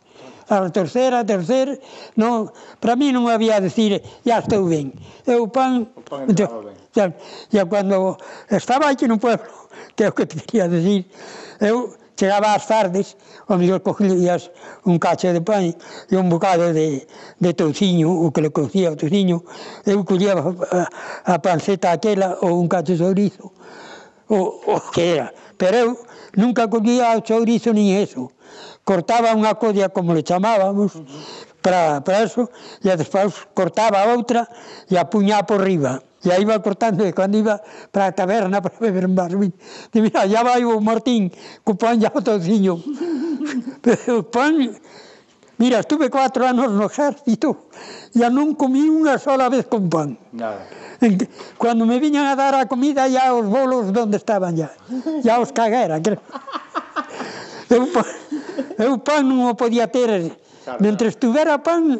A terceira, a terceira, non, para mí non había a decir, ya estou ben. Eu pan... O pan estaba ben. Ya, ya cando estaba aquí no pueblo, que é o que te quería decir. Eu chegaba ás tardes, o mellor cogías un cacho de pan e un bocado de, de touciño, o que le cocía o touciño, eu collía a, a panceta aquela ou un cacho de chourizo, o, o que era. Pero eu nunca collía o chourizo nin eso. Cortaba unha codia, como le chamábamos, para, para eso, e despois cortaba outra e a puñá por riba. E aí iba cortando, e cando iba para a taberna para beber un vaso, de mira, ya vai o Martín, co pan ya o tociño. Pero pan, mira, estuve cuatro anos no exército, ya non comí unha sola vez con pan. Nada. Cando me viñan a dar a comida, ya os bolos donde estaban ya, ya os caguera, creo. Eu pan, eu pan non o podía ter, claro, mentre estuvera pan,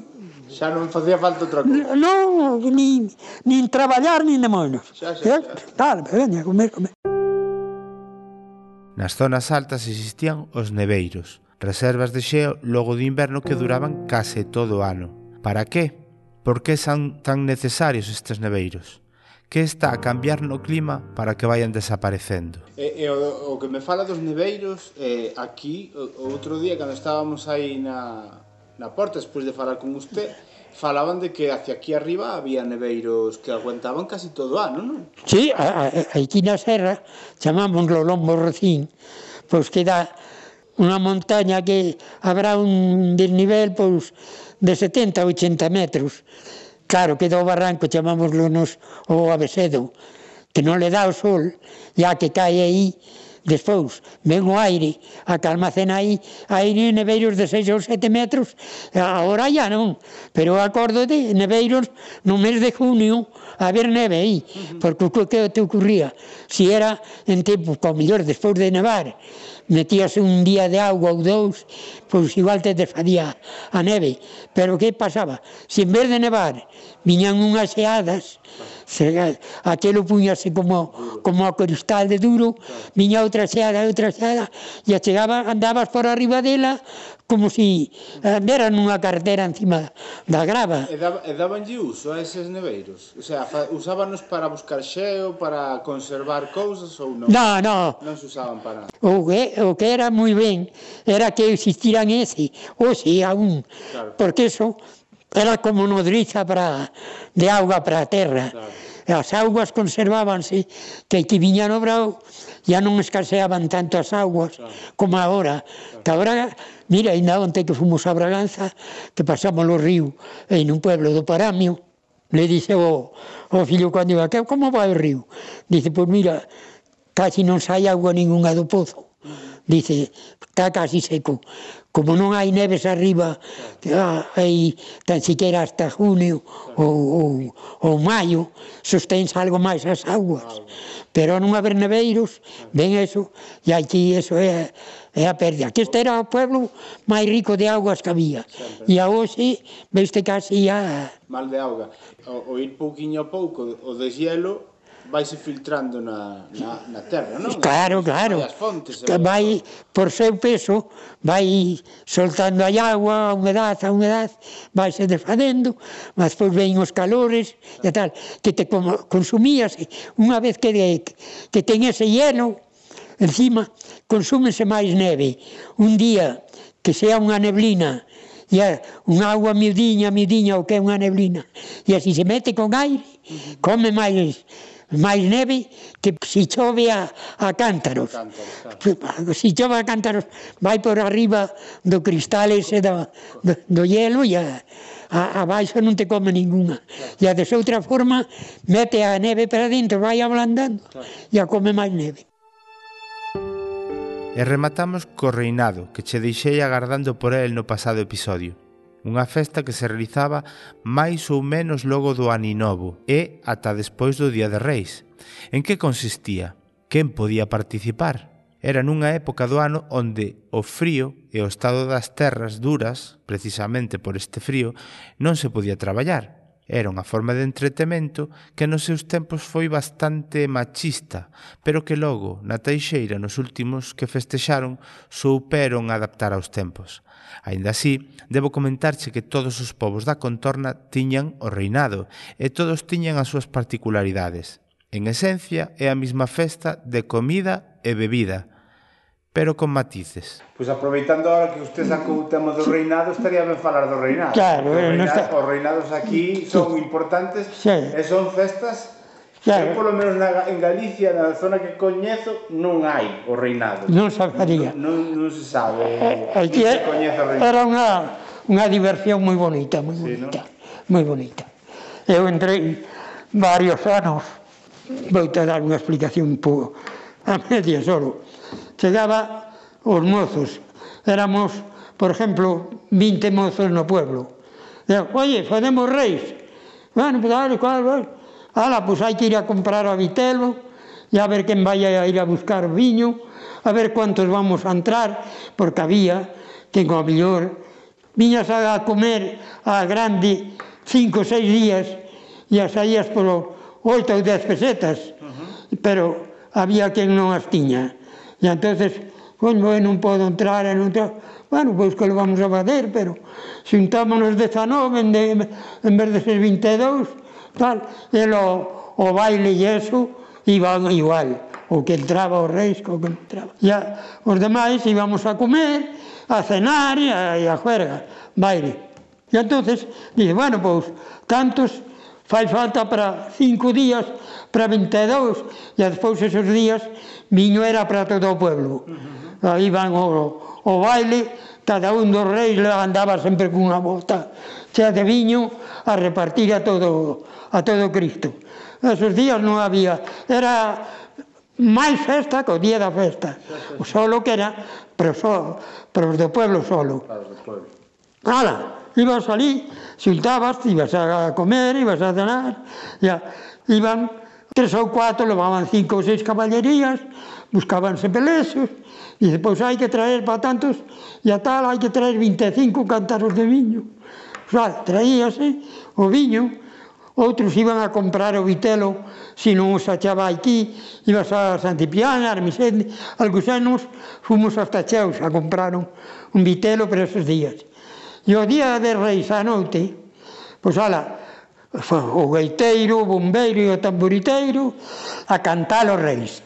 Xa non facía falta outra cousa. Non, nin, nin traballar, nin de moinos. Xa, xa, xa. Tal, veña, comer, comer. Nas zonas altas existían os neveiros, reservas de xeo logo do inverno que duraban case todo o ano. Para que? Por que son tan necesarios estes neveiros? Que está a cambiar no clima para que vayan desaparecendo? E, e o, o que me fala dos neveiros, eh, aquí, o, outro día, cando estábamos aí na, na porta, despois de falar con usted, falaban de que hacia aquí arriba había neveiros que aguantaban casi todo o ano, non? Sí, aquí na serra chamamos Lombo Rocín, pois que dá unha montaña que habrá un desnivel pois, de 70 a 80 metros. Claro que do barranco chamámoslo nos o abecedo, que non le dá o sol, ya que cae aí Despois, ven o aire, a que almacena aí aire neveiros de 6 ou 7 metros, agora ya non, pero acórdate, neveiros no mes de junio, a ver neve aí, porque o que te ocurría, si era en tempo, co mellor, despois de nevar, metíase un día de agua ou dous, pois igual te desfadía a neve. Pero que pasaba? Se en vez de nevar, viñan unhas xeadas, se, aquelo puñase como, como a cristal de duro, miña outra xeada, outra xeada, e chegaba, andabas por arriba dela como se si eh, andera nunha carretera encima da grava. E, daba, e dabanlle uso a eses neveiros? O sea, usábanos para buscar xeo, para conservar cousas ou non? Non, non. Non se usaban para nada. O que, o que era moi ben era que existiran ese, ou si, aún, claro. porque eso Era como nodriza para, de auga para a terra. Claro. as augas conservábanse, que aquí viña no brau, ya non escaseaban tanto as augas como agora. Que agora, mira, ainda onte que fomos a Braganza, que pasamos o río en un pueblo do Paramio, le dice o, o fillo cando iba, que como vai o río? Dice, pois pues mira, casi non sai agua ninguna do pozo. Dice, está casi seco como non hai neves arriba ah, hai tan siquiera hasta junio ou, ou, ou maio susténse algo máis as augas. Pero non haber neveiros ven eso e aquí eso é, é a perda que este era o pueblo máis rico de augas que había. E a hoxe veste casi a mal de auga. O, o ir pouquiño a pouco o deshielo vaise filtrando na, na, na terra, non? Claro, claro. As fontes, que eh, vai, por seu peso, vai soltando a agua, a humedad, a humedad, vai se desfadendo, mas pois ven os calores e tal, que te consumías, Unha vez que, que ten ese hielo, encima, consúmese máis neve. Un día que sea unha neblina, e a, unha agua miudiña, miudiña, o que é unha neblina, e así se mete con aire, come máis máis neve que si chove a, a cántaros. Si chove a cántaros vai por arriba do cristal ese da, do, do hielo e a, a, abaixo non te come ninguna. E a desoutra forma mete a neve para dentro, vai ablandando e a come máis neve. E rematamos co reinado que che deixei agardando por el no pasado episodio unha festa que se realizaba máis ou menos logo do Aninovo e ata despois do Día de Reis. En que consistía? Quen podía participar? Era nunha época do ano onde o frío e o estado das terras duras, precisamente por este frío, non se podía traballar, Era unha forma de entretemento que nos seus tempos foi bastante machista, pero que logo, na Teixeira, nos últimos que festexaron, souperon adaptar aos tempos. Ainda así, debo comentarche que todos os povos da contorna tiñan o reinado e todos tiñan as súas particularidades. En esencia, é a mesma festa de comida e bebida, pero con matices. Pois pues aproveitando ahora que usted sacou o tema do reinado, estaría ben falar do reinado. Claro, reinado, eh, no está... os reinados aquí son importantes sí. e son festas Claro. Eu, polo menos na, en Galicia, na zona que coñezo, non hai o reinado. Non sabería. Non, non, non se sabe. Eh, eh aquí se coñece o reinado. Era unha, unha diversión moi bonita, moi sí, bonita. ¿no? Moi bonita. Eu entrei varios anos, vou te dar unha explicación po, a media solo chegaba os mozos. Éramos, por exemplo, 20 mozos no pueblo. Deu, oye, fodemos reis. Bueno, pues, dale, cual, vale. Ala, pues hai que ir a comprar a vitelo, e a ver quen vai a ir a buscar viño, a ver cuántos vamos a entrar, porque había que con a mellor viñas a comer a grande cinco ou seis días e as saías por oito ou dez pesetas, uh -huh. pero había quen non as tiña. E entonces, pois moi, non podo entrar, non entrar. Bueno, pois que lo vamos a fazer, pero xuntámonos 19 en, de, en vez de ser 22, tal, e lo, o baile e eso iban igual, o que entraba o reis, o que entraba. E a, os demais íbamos a comer, a cenar e a, e a juerga, baile. E entonces, dice, bueno, pois, tantos fai falta para cinco días, para 22, e despois esos días viño era para todo o pueblo. Uh -huh. Aí van o, o baile, cada un dos reis andaba sempre cunha bota chea de viño a repartir a todo a todo Cristo. Esos días non había, era máis festa que o día da festa. O solo que era pero, so, pero os do pueblo solo. Ala, ibas ali, xuntabas, ibas a comer, ibas a cenar, ya, iban tres ou cuatro, levaban cinco ou seis caballerías, buscábanse pelexos, dice, pois hai que traer para tantos, e a tal hai que traer 25 cantaros de viño. O sea, traíase o viño, outros iban a comprar o vitelo, se non os achaba aquí, ibas a Santipiana, Armisende, algúns anos fomos hasta Cheus a comprar un vitelo para esos días. E o día de Reis a noite, pois ala, o gaiteiro, o bombeiro e o tamboriteiro a cantar os reis.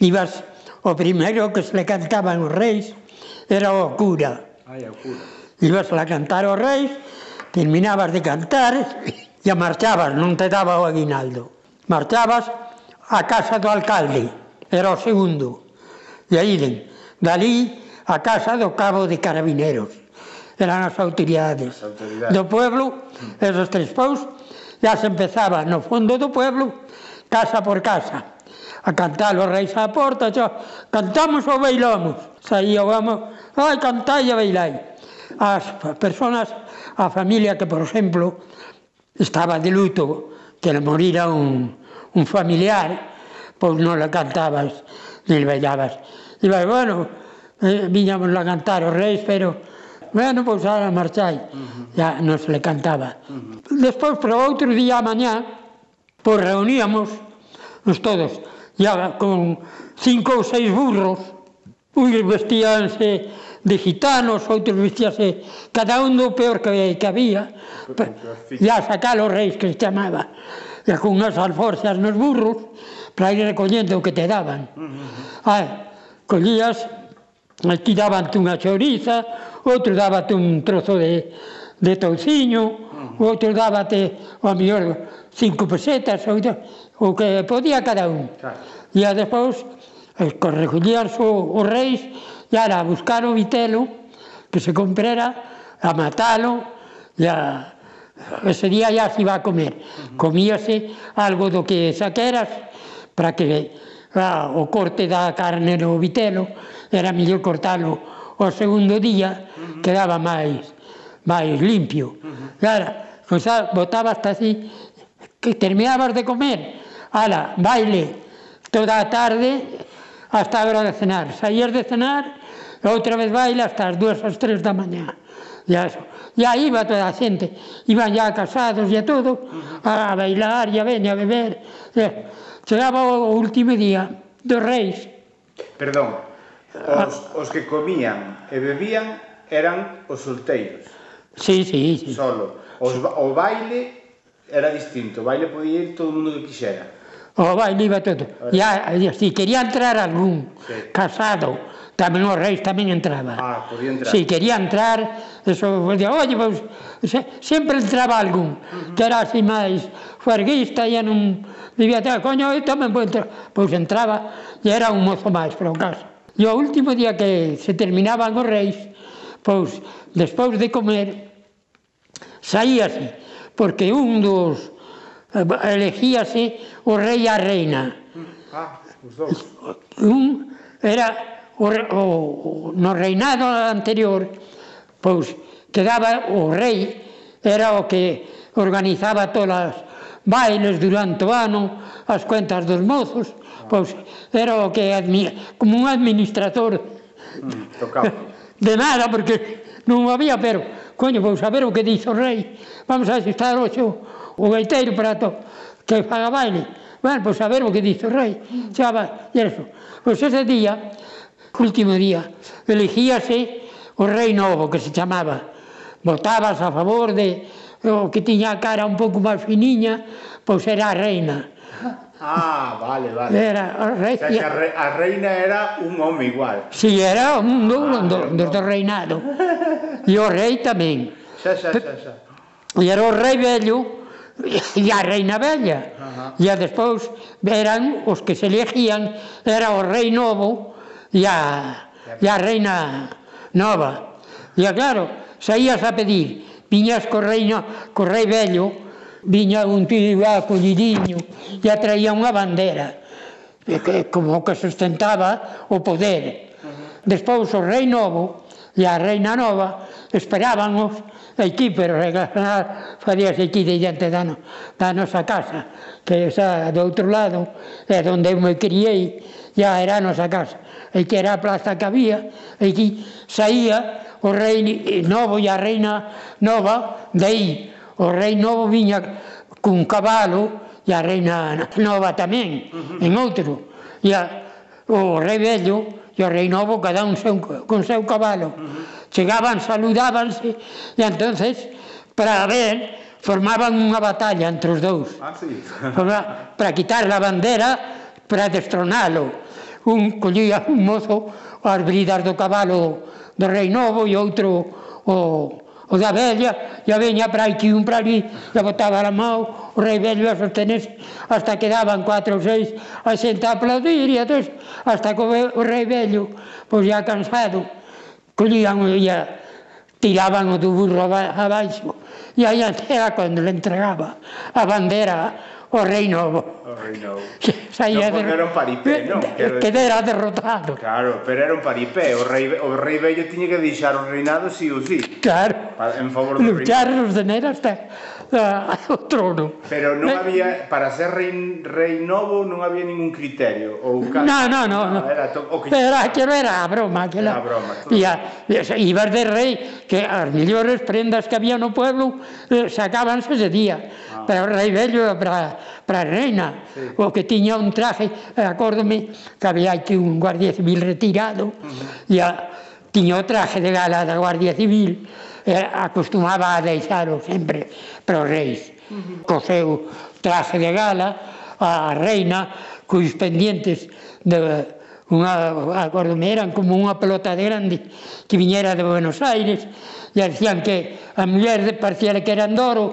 Ibas, o primeiro que se le cantaban os reis era o cura. Ai, o cura. Ibas a cantar os reis, terminabas de cantar e marchabas, non te daba o aguinaldo. Marchabas a casa do alcalde, era o segundo. E aí, dali, a casa do cabo de carabineros eran as autoridades, as autoridades. do pueblo, esos tres pous, ya se empezaba no fondo do pueblo, casa por casa, a cantar os reis á porta, xa, cantamos ou bailamos, saía o amo, ai, cantai e bailai. As personas, a familia que, por exemplo, estaba de luto, que le morira un, un familiar, pois non la cantabas, ni le bailabas. E vai, bueno, eh, viñamos a cantar os reis, pero bueno, pois ahora marchai. Uh -huh. Ya nos le cantaba. Uh -huh. Despois, para outro día a mañá, pois reuníamos nos todos, ya con cinco ou seis burros, uns vestíanse de gitanos, outros vestíanse, cada un do peor que, que había, ya sacar os reis que se chamaba, ya con unhas alforxas nos burros, para ir recollendo o que te daban. Uh -huh. Ai, ah, collías, tirabante unha choriza, outro dábate un trozo de, de touciño, uh -huh. outro dábate, o mellor, cinco pesetas, ou, o que podía cada un. Claro. E despois, eh, recollías o, os reis, e ara a buscar o vitelo que se comprera, a matalo, e a, ese día ya se iba a comer. Uh -huh. Comíase algo do que saqueras, para que ah, o corte da carne no vitelo era mellor cortalo o segundo día uh -huh. quedaba máis máis limpio. Uh -huh. Claro, xa, botaba hasta así, que terminabas de comer, ala, baile, toda a tarde hasta a hora de cenar. Saías de cenar, outra vez baile hasta as dúas as tres da mañá. Ya, ya iba toda a xente, iban ya casados e todo, a bailar, e a ven, a beber. Chegaba o último día dos reis. Perdón, Os, os que comían e bebían eran os solteiros. Sí, sí, sí. Solo. Os, o baile era distinto. O baile podía ir todo o mundo que quixera. O baile iba todo. Ya, si quería entrar algún sí. casado, tamén os reis tamén entraba. Ah, podía entrar. Si quería entrar, eso, de, oye, pues, se, sempre entraba algún, uh -huh. que era así máis farguista, e non vivía, coño, eu tamén vou entrar. Pois entraba, e era un mozo máis, pero caso. E o último día que se terminaban os reis, pois, despois de comer, saíase, porque un dos eh, elegíase o rei e a reina. Ah, os dous. Un era o, o, no reinado anterior, pois quedaba o rei era o que organizaba todas as bailes durante o ano, as cuentas dos mozos, Pois era o que admira, como un administrador. Mm, tocaba. de nada, porque non había, pero, coño, vou saber o que dixo o rei, vamos a asustar oxo o gaiteiro para to, que faga baile, bueno, pois saber o que dixo o rei, xa va, e eso. Pois ese día, último día, elegíase o rei novo, que se chamaba, votabas a favor de, o que tiña a cara un pouco máis finiña, pois era a reina. Ah, vale, vale. Era a reina. O sea, a, re, a reina era un home igual. Si, sí, era un ah, do, ah, do, do, do reinado. E o rei tamén. Xa, xa, xa, xa. E era o rei vello e a reina vella. Uh -huh. E despois eran os que se elegían, era o rei novo e a, e a reina nova. E claro, saías a pedir Viñas co rei, co rei vello, viña un tío lá collidiño e atraía unha bandera eh, que como que sustentaba o poder. Despois o rei novo e a reina nova esperábanos aquí, pero regresar faríase aquí de diante da, no, da nosa casa, que xa do outro lado é onde eu me criei, já era a nosa casa e que era a plaza que había, e que saía o rei novo e a reina nova, dai o rei novo viña cun cabalo e a reina nova tamén, uh -huh. en outro, e a, o rei vello e o rei novo cada un seu, con seu cabalo. Uh -huh. Chegaban, saludábanse, e entonces para ver formaban unha batalla entre os dous. Ah, sí. para, para quitar a bandera, para destronalo un collía un mozo as bridas do cabalo do Rei Novo e outro o, o da vella, e a veña para aquí un para ali, e botaba a mão, o rei vello a sostenerse, hasta que daban cuatro ou seis a xente a aplaudir, e entón, hasta que o, rei vello, pois já cansado, collían e tiraban o do burro abaixo, e aí era cando le entregaba a bandera o rei novo. O rei novo. Saía no, de... era un paripé, eh, non? Eh, Quero... Quedera derrotado. Claro, pero era un paripé. O rei, o rei vello tiña que deixar o reinado sí ou sí. Claro. En favor do Luchar rei. Luchar os deneras hasta ao trono. Pero non eh. había, para ser rei, rei novo, non había ningún criterio? Ou caso, no, no, no, no. Ah, era to, o que... Pero aquilo era a broma. Aquilo... Era a broma. Todo. Ia, ibas de rei que as mellores prendas que había no pueblo eh, sacábanse ese día. Ah. Para o rei vello, para, para a reina. Sí. O que tiña un traje, eh, acórdome, que había aquí un guardia civil retirado, uh -huh. tiña o traje de gala da guardia civil, Eh, acostumaba a deixalo sempre para os reis. Co seu traje de gala, a reina, cois pendientes de unha, acordo eran como unha pelota de grande que viñera de Buenos Aires e decían que a muller parecía que eran de oro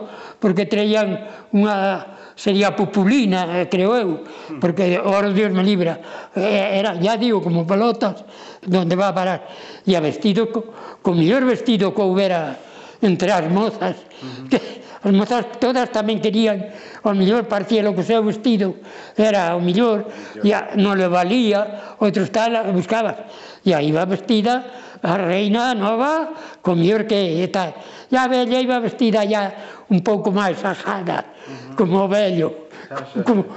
porque traían unha sería Pupulina, eh, creo eu, porque ora Dios me libra, eh, era, ya digo, como pelotas, donde va a parar, e a vestido, co, co mellor vestido que houbera entre as mozas, uh -huh. que As mozas todas tamén querían, o mellor parecía o que o seu vestido era o mellor, e non le valía, outros tal, buscaba. E aí iba vestida a reina nova, co mellor que tal. Ya vella iba vestida ya un pouco máis ajada, uh -huh. como vello, como,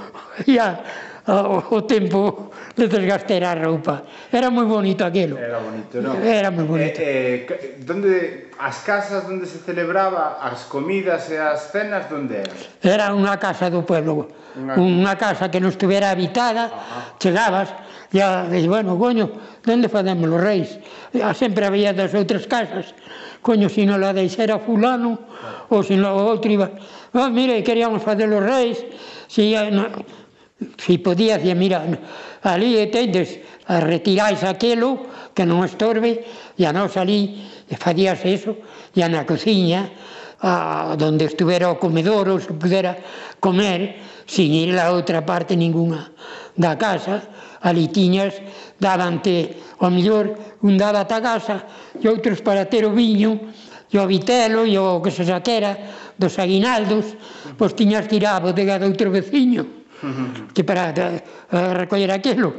ya, o, o tempo de desgastar a roupa. Era moi bonito aquilo. Era bonito, non? Era moi bonito. Eh, eh, donde, as casas onde se celebraba as comidas e as cenas, onde eran? Era unha casa do pueblo, unha, unha casa que non estuviera habitada, Ajá. chegabas, a, e, bueno, coño, onde facemos os reis? Ya, sempre había das outras casas, coño, se non la deixera fulano, ou se non outro iba, oh, mire, queríamos fazer os reis, se, ya, no, Si podías, dicía, mira, ali etendes, tendes a retiráis aquelo que non estorbe, e a nos ali e fadías eso, e a na cociña, a, donde estuvera o comedor ou se pudera comer sin ir a outra parte ninguna da casa, ali tiñas davante, o mellor, un daba ta casa e outros para ter o viño e o vitelo e o que se saquera dos aguinaldos, pois tiñas tirado de outro veciño que para eh, recoller aquilo.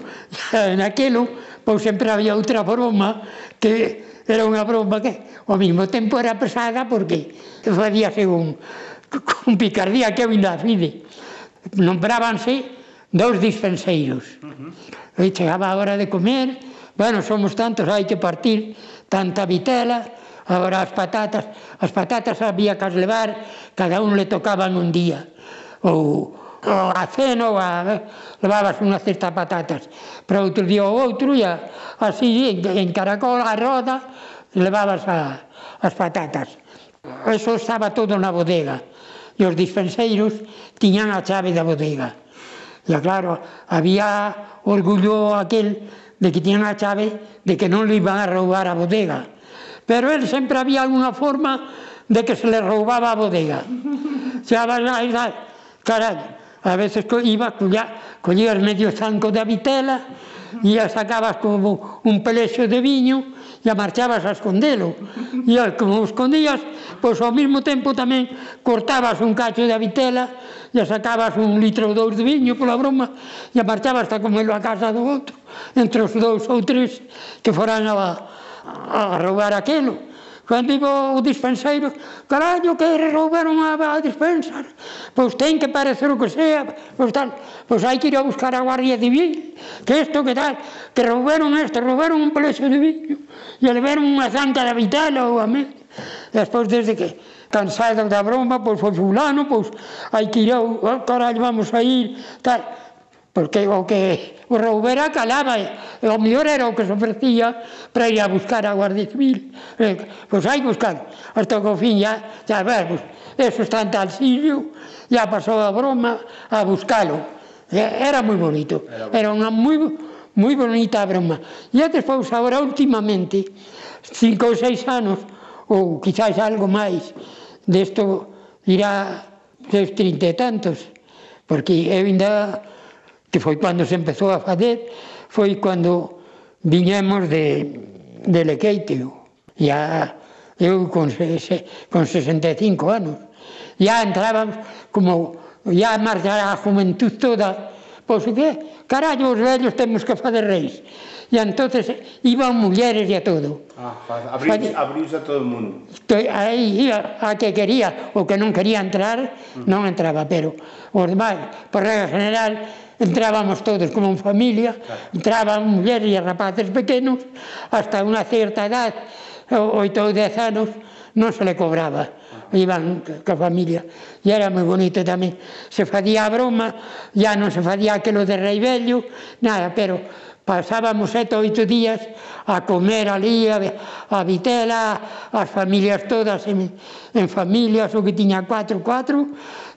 Naquilo, pois sempre había outra broma que era unha broma que ao mesmo tempo era pesada porque facíase un, con picardía que eu ainda fide. Nombrábanse dous dispenseiros. Uh -huh. E chegaba a hora de comer, bueno, somos tantos, hai que partir tanta vitela, agora as patatas, as patatas había que as levar, cada un le tocaban un día. Ou o aceno, a, levabas unha cesta patatas. Para outro día ou outro, e así, en, en caracol, a roda, levabas a, as patatas. Eso estaba todo na bodega. E os dispenseiros tiñan a chave da bodega. E claro, había orgullo aquel de que tiñan a chave de que non le iban a roubar a bodega. Pero él sempre había unha forma de que se le roubaba a bodega. Xa, caray, a veces co iba collía, collías medio zanco da vitela, e ya sacabas como un pelexo de viño e a marchabas a escondelo. E as, como escondías, pois ao mesmo tempo tamén cortabas un cacho da vitela e sacabas un litro ou dous de viño pola broma e a marchabas a comelo a casa do outro, entre os dous ou tres que foran a, a roubar aquelo Cando iba o dispenseiro, carallo, que roubaron a, a dispensa, pois ten que parecer o que sea, pois tal, pois hai que ir a buscar a Guardia Civil, que isto que tal, que roubaron isto, roubaron un plexo de viño, e levaron unha zanca da vital ou a mí. Despois, desde que cansado da broma, pois foi fulano, pois hai que ir, ao, oh, carallo, vamos a ir, tal, porque o que o roubera calaba, e o mellor era o que se ofrecía para ir a buscar a Guardia Civil. Eh, e, pois hai buscar, hasta que o fin ya, ya ver, eso está en tal sitio, ya pasou a broma a buscalo. E, era moi bonito, era unha moi moi bonita broma. E despois, agora, últimamente, cinco ou seis anos, ou quizás algo máis, desto irá seus trinta e tantos, porque eu ainda que foi cando se empezou a fader, foi cando viñemos de, de Lequeitio. Ya eu con, se, con 65 anos. Ya entrábamos como ya marchará a juventud toda. Pois que? Carallo, os vellos temos que fazer reis. E entonces iban mulleres e a todo. Ah, abrís, abrís a todo o mundo. Estoy, aí iba a que quería, o que non quería entrar, mm. non entraba, pero os demais, por regra general, entrábamos todos como en familia, entraban mulleres e rapaces pequenos, hasta unha certa edad, oito ou dez anos, non se le cobraba, iban ca familia. E era moi bonito tamén. Se facía a broma, ya non se facía aquilo de rei vello, nada, pero pasábamos sete oito días a comer ali, a, a vitela, as familias todas en, en familias, o que tiña cuatro, cuatro,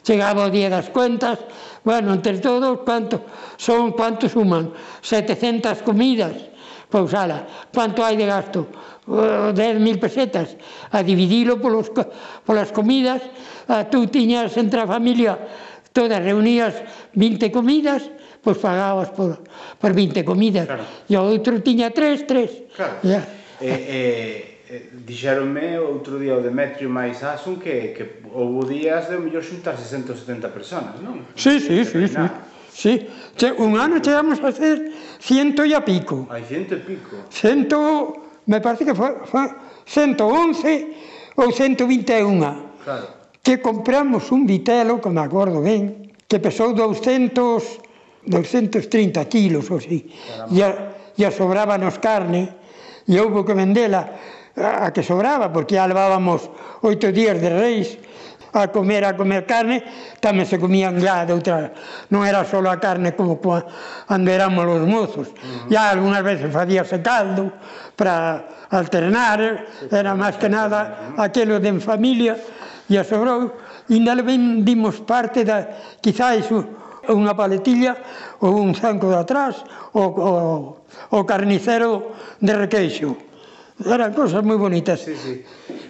chegaba o día das cuentas, Bueno, entre todos, ¿cuántos? Son, ¿cuántos suman? 700 comidas. Pois, ala, ¿cuánto hai de gasto? Uh, 10.000 pesetas. A dividilo polos, polas comidas, uh, tú tiñas entre a familia, todas reunías 20 comidas, pois pagabas por, por 20 comidas. Claro. E o outro tiña 3, 3. Claro. Ya. Eh, eh, Eh, dixeronme outro día o Demetrio máis Asun que, que houve días de mellor xuntar 670 personas, non? Sí, sí, sí, sí. Sí, che, un ano chegamos a ser ciento e a pico. Hai ciento e pico. Cento, me parece que foi, foi 111 ou 121. Claro. Que compramos un vitelo, que me acordo ben, que pesou 200, 230 kilos ou así. E, e sobrábanos carne, e houve que vendela a que sobraba, porque ya levábamos oito días de reis a comer, a comer carne, tamén se comían ya de outra, non era só a carne como cando éramos os mozos, uh -huh. ya algunhas veces facíase caldo para alternar, era máis que nada aquilo de en familia, e a sobrou, ainda le vendimos parte da, quizáis, unha paletilla ou un zanco de atrás o, o, o carnicero de requeixo eran cosas moi bonitas. Sí, sí.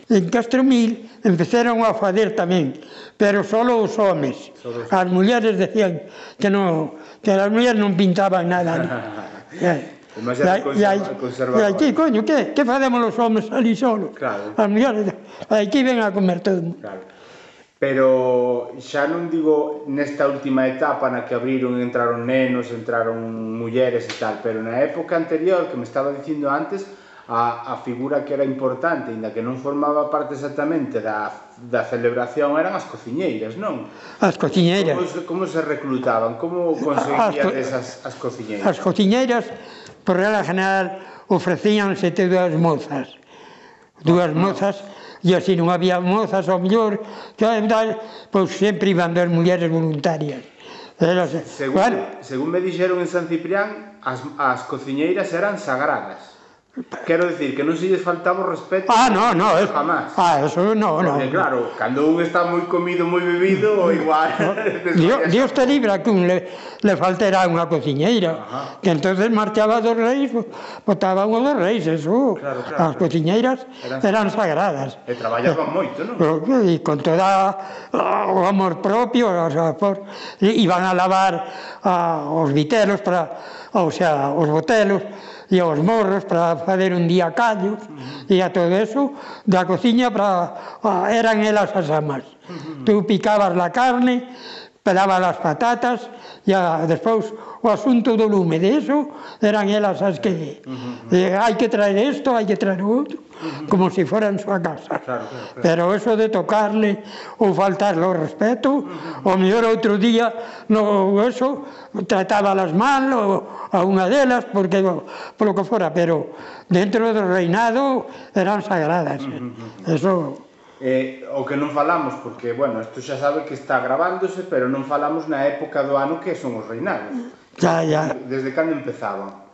En Castromil empezaron a fader tamén, pero só os homes. As mulleres decían que non que as mulleres non pintaban nada. Ni. Eh. E aquí, coño, que, que fademos os homens ali solo? Claro. As mulleres, aquí ven a comer todo. Claro. Pero xa non digo nesta última etapa na que abriron, e entraron nenos, entraron mulleres e tal, pero na época anterior, que me estaba dicindo antes, a, a figura que era importante, inda que non formaba parte exactamente da, da celebración, eran as cociñeiras, non? As cociñeiras. Como, como se reclutaban? Como conseguían esas as cociñeiras? As cociñeiras, por regla general, ofrecíanse te dúas mozas. Dúas ah, ah. mozas, e así non había mozas, ao mellor, que, pois sempre iban ver mulleres voluntarias. Eras, según, bueno, según me dixeron en San Ciprián, as, as cociñeiras eran sagradas. Quero dicir que non se lles faltaba o respeto Ah, no, no, es, jamás. Ah, eso no, no. Porque, claro, cando un está moi comido, moi bebido, o igual... Dios, Dios te libra que un le, le faltera unha cociñeira. Ajá. Que entonces marchaba dos reis, botaba unha dos reis, eso. Claro, claro, As cociñeiras eran, eran sagradas. E traballaban eh, moito, non? E eh, con toda ah, o amor propio, o sea, por, iban a lavar a, os vitelos, para, o sea, os botelos, e aos morros para fazer un día callos e a todo eso da cociña para a, eran elas as amas tú picabas la carne pelabas as patatas e a, despois o asunto do lume, de eso eran elas as que de, uh -huh. Eh, hai que traer isto, hai que traer outro, uh -huh. como se si fora en súa casa. Claro, claro, claro. Pero eso de tocarle ou faltarle o respeto, uh -huh. o mellor outro día, no eso, tratábalas mal ou a unha delas, porque polo que fora, pero dentro do reinado eran sagradas. Uh -huh. Eso Eh, o que non falamos, porque, bueno, isto xa sabe que está grabándose, pero non falamos na época do ano que son os reinados. Ya, ya. Desde cando empezaban?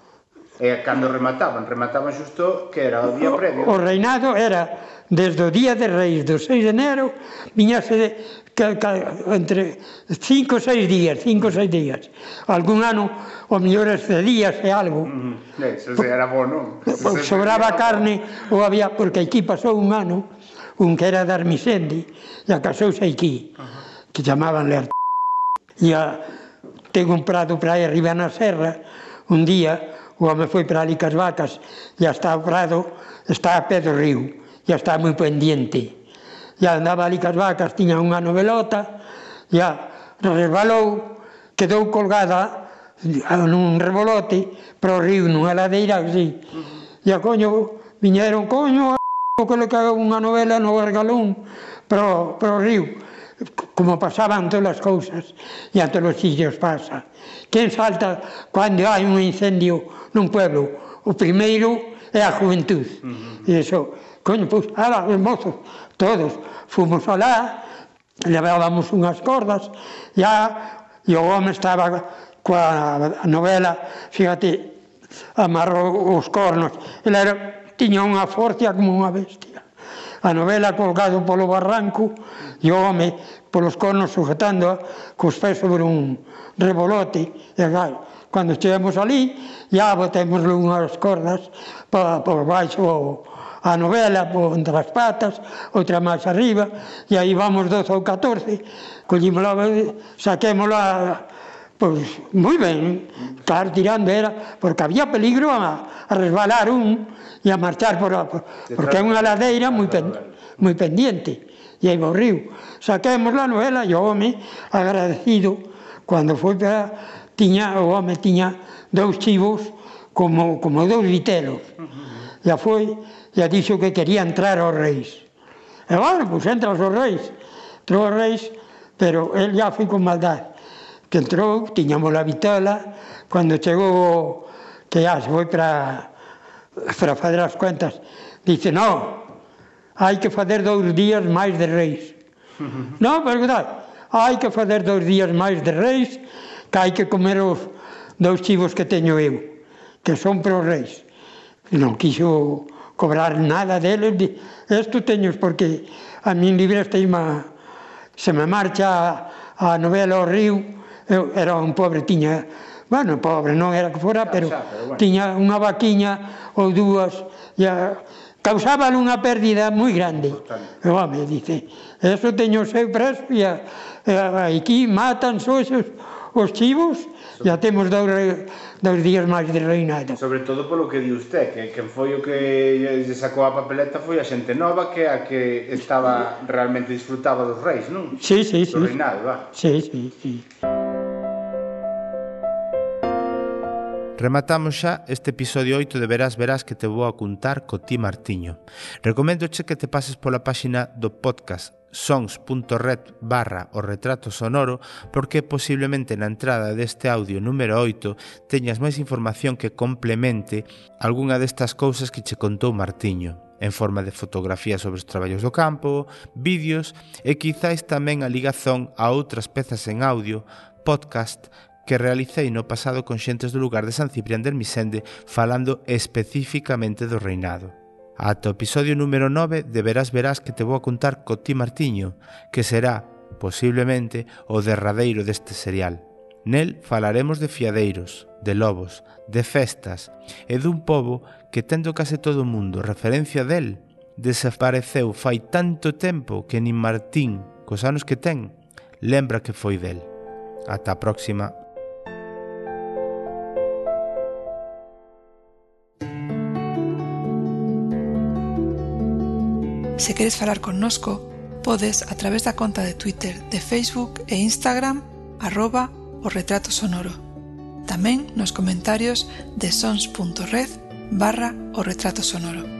E cando remataban, remataban xusto que era o día previo. O reinado era desde o día de reis do 6 de enero, viñase de, que, que, entre 5 ou 6 días, 5 ou 6 días. Algún ano, o mellor excedías e algo. Mm, eso era bono. O, sobraba carne ou había, porque aquí pasou un ano, un que era de Armisendi, e acasouse aquí, uh -huh. que chamaban Ler... E a, ten un prado para aí arriba na serra, un día o home foi para ali cas vacas e está o prado está a pé do río, e está moi pendiente. E andaba ali cas vacas, tiña unha novelota, e resbalou, quedou colgada nun revolote para o río, nunha ladeira, así. E a coño, viñeron, coño, a que le cagou unha novela no Bargalón para, para o río como pasaban todas as cousas e a todos os sitios pasa. Quen salta cando hai un incendio nun pueblo? O primeiro é a juventud. Uh -huh. E iso, coño, pois, ala, os mozos, todos, fomos alá, levábamos unhas cordas, ya, e o home estaba coa novela, fíjate, amarrou os cornos, ele era, tiña unha forcia como unha bestia a novela colgado polo barranco e o home polos cornos sujetando cos pés sobre un revolote e gai. Cando chegamos ali, ya botemos unhas cordas por, por baixo o, a novela por entre as patas, outra máis arriba, e aí vamos 12 ou 14, collimos saquémola Pois moi ben, estar tirando era, porque había peligro a, a resbalar un e a marchar por, a, por porque é unha ladeira moi, pen, moi pendiente e aí o río. Saquemos la novela e o home agradecido cando foi para tiña, o oh, home tiña dous chivos como, como dous vitelos. Já foi, já dixo que quería entrar aos reis. E bueno, pois entra aos reis, entrou aos reis, pero el já foi con maldade que entrou, tiñamos a vitola, cando chegou que as foi para para fazer as cuentas, dice, no, hai que fazer dous días máis de reis. non, pero verdad, hai que fazer dous días máis de reis, que hai que comer os dous chivos que teño eu, que son para os reis. Non quixo cobrar nada deles, de, esto teños porque a min libre este ima, se me marcha a novela ao río, eu era un pobre, tiña, bueno, pobre, non era que fora, pero, xa, pero bueno. tiña unha vaquiña ou dúas, e a, causaba unha pérdida moi grande. E O home dice, eso teño o seu preso e, a, e a, aquí matan só esos os chivos, Ya temos dous, dous días máis de reinado. Sobre todo polo que di usted, que, que foi o que lle sacou a papeleta foi a xente nova que a que estaba realmente disfrutaba dos reis, non? Sí, sí, sí. Do reinado, va. Sí, sí, sí. Rematamos xa este episodio 8 de Verás Verás que te vou a contar co ti Martiño. Recoméndoche que te pases pola páxina do podcast sons.red barra o retrato sonoro porque posiblemente na entrada deste audio número 8 teñas máis información que complemente algunha destas cousas que che contou Martiño en forma de fotografía sobre os traballos do campo, vídeos e quizáis tamén a ligazón a outras pezas en audio, podcast que realicei no pasado con xentes do lugar de San Ciprián del Misende falando especificamente do reinado. Ata o episodio número 9 deberás verás que te vou a contar co ti Martiño, que será, posiblemente, o derradeiro deste serial. Nel falaremos de fiadeiros, de lobos, de festas e dun pobo que tendo case todo o mundo referencia del, desapareceu fai tanto tempo que nin Martín, cos anos que ten, lembra que foi del. Ata a próxima. Se queres falar connosco, podes a través da conta de Twitter, de Facebook e Instagram arroba o retrato sonoro. Tamén nos comentarios de sons.red barra o retrato sonoro.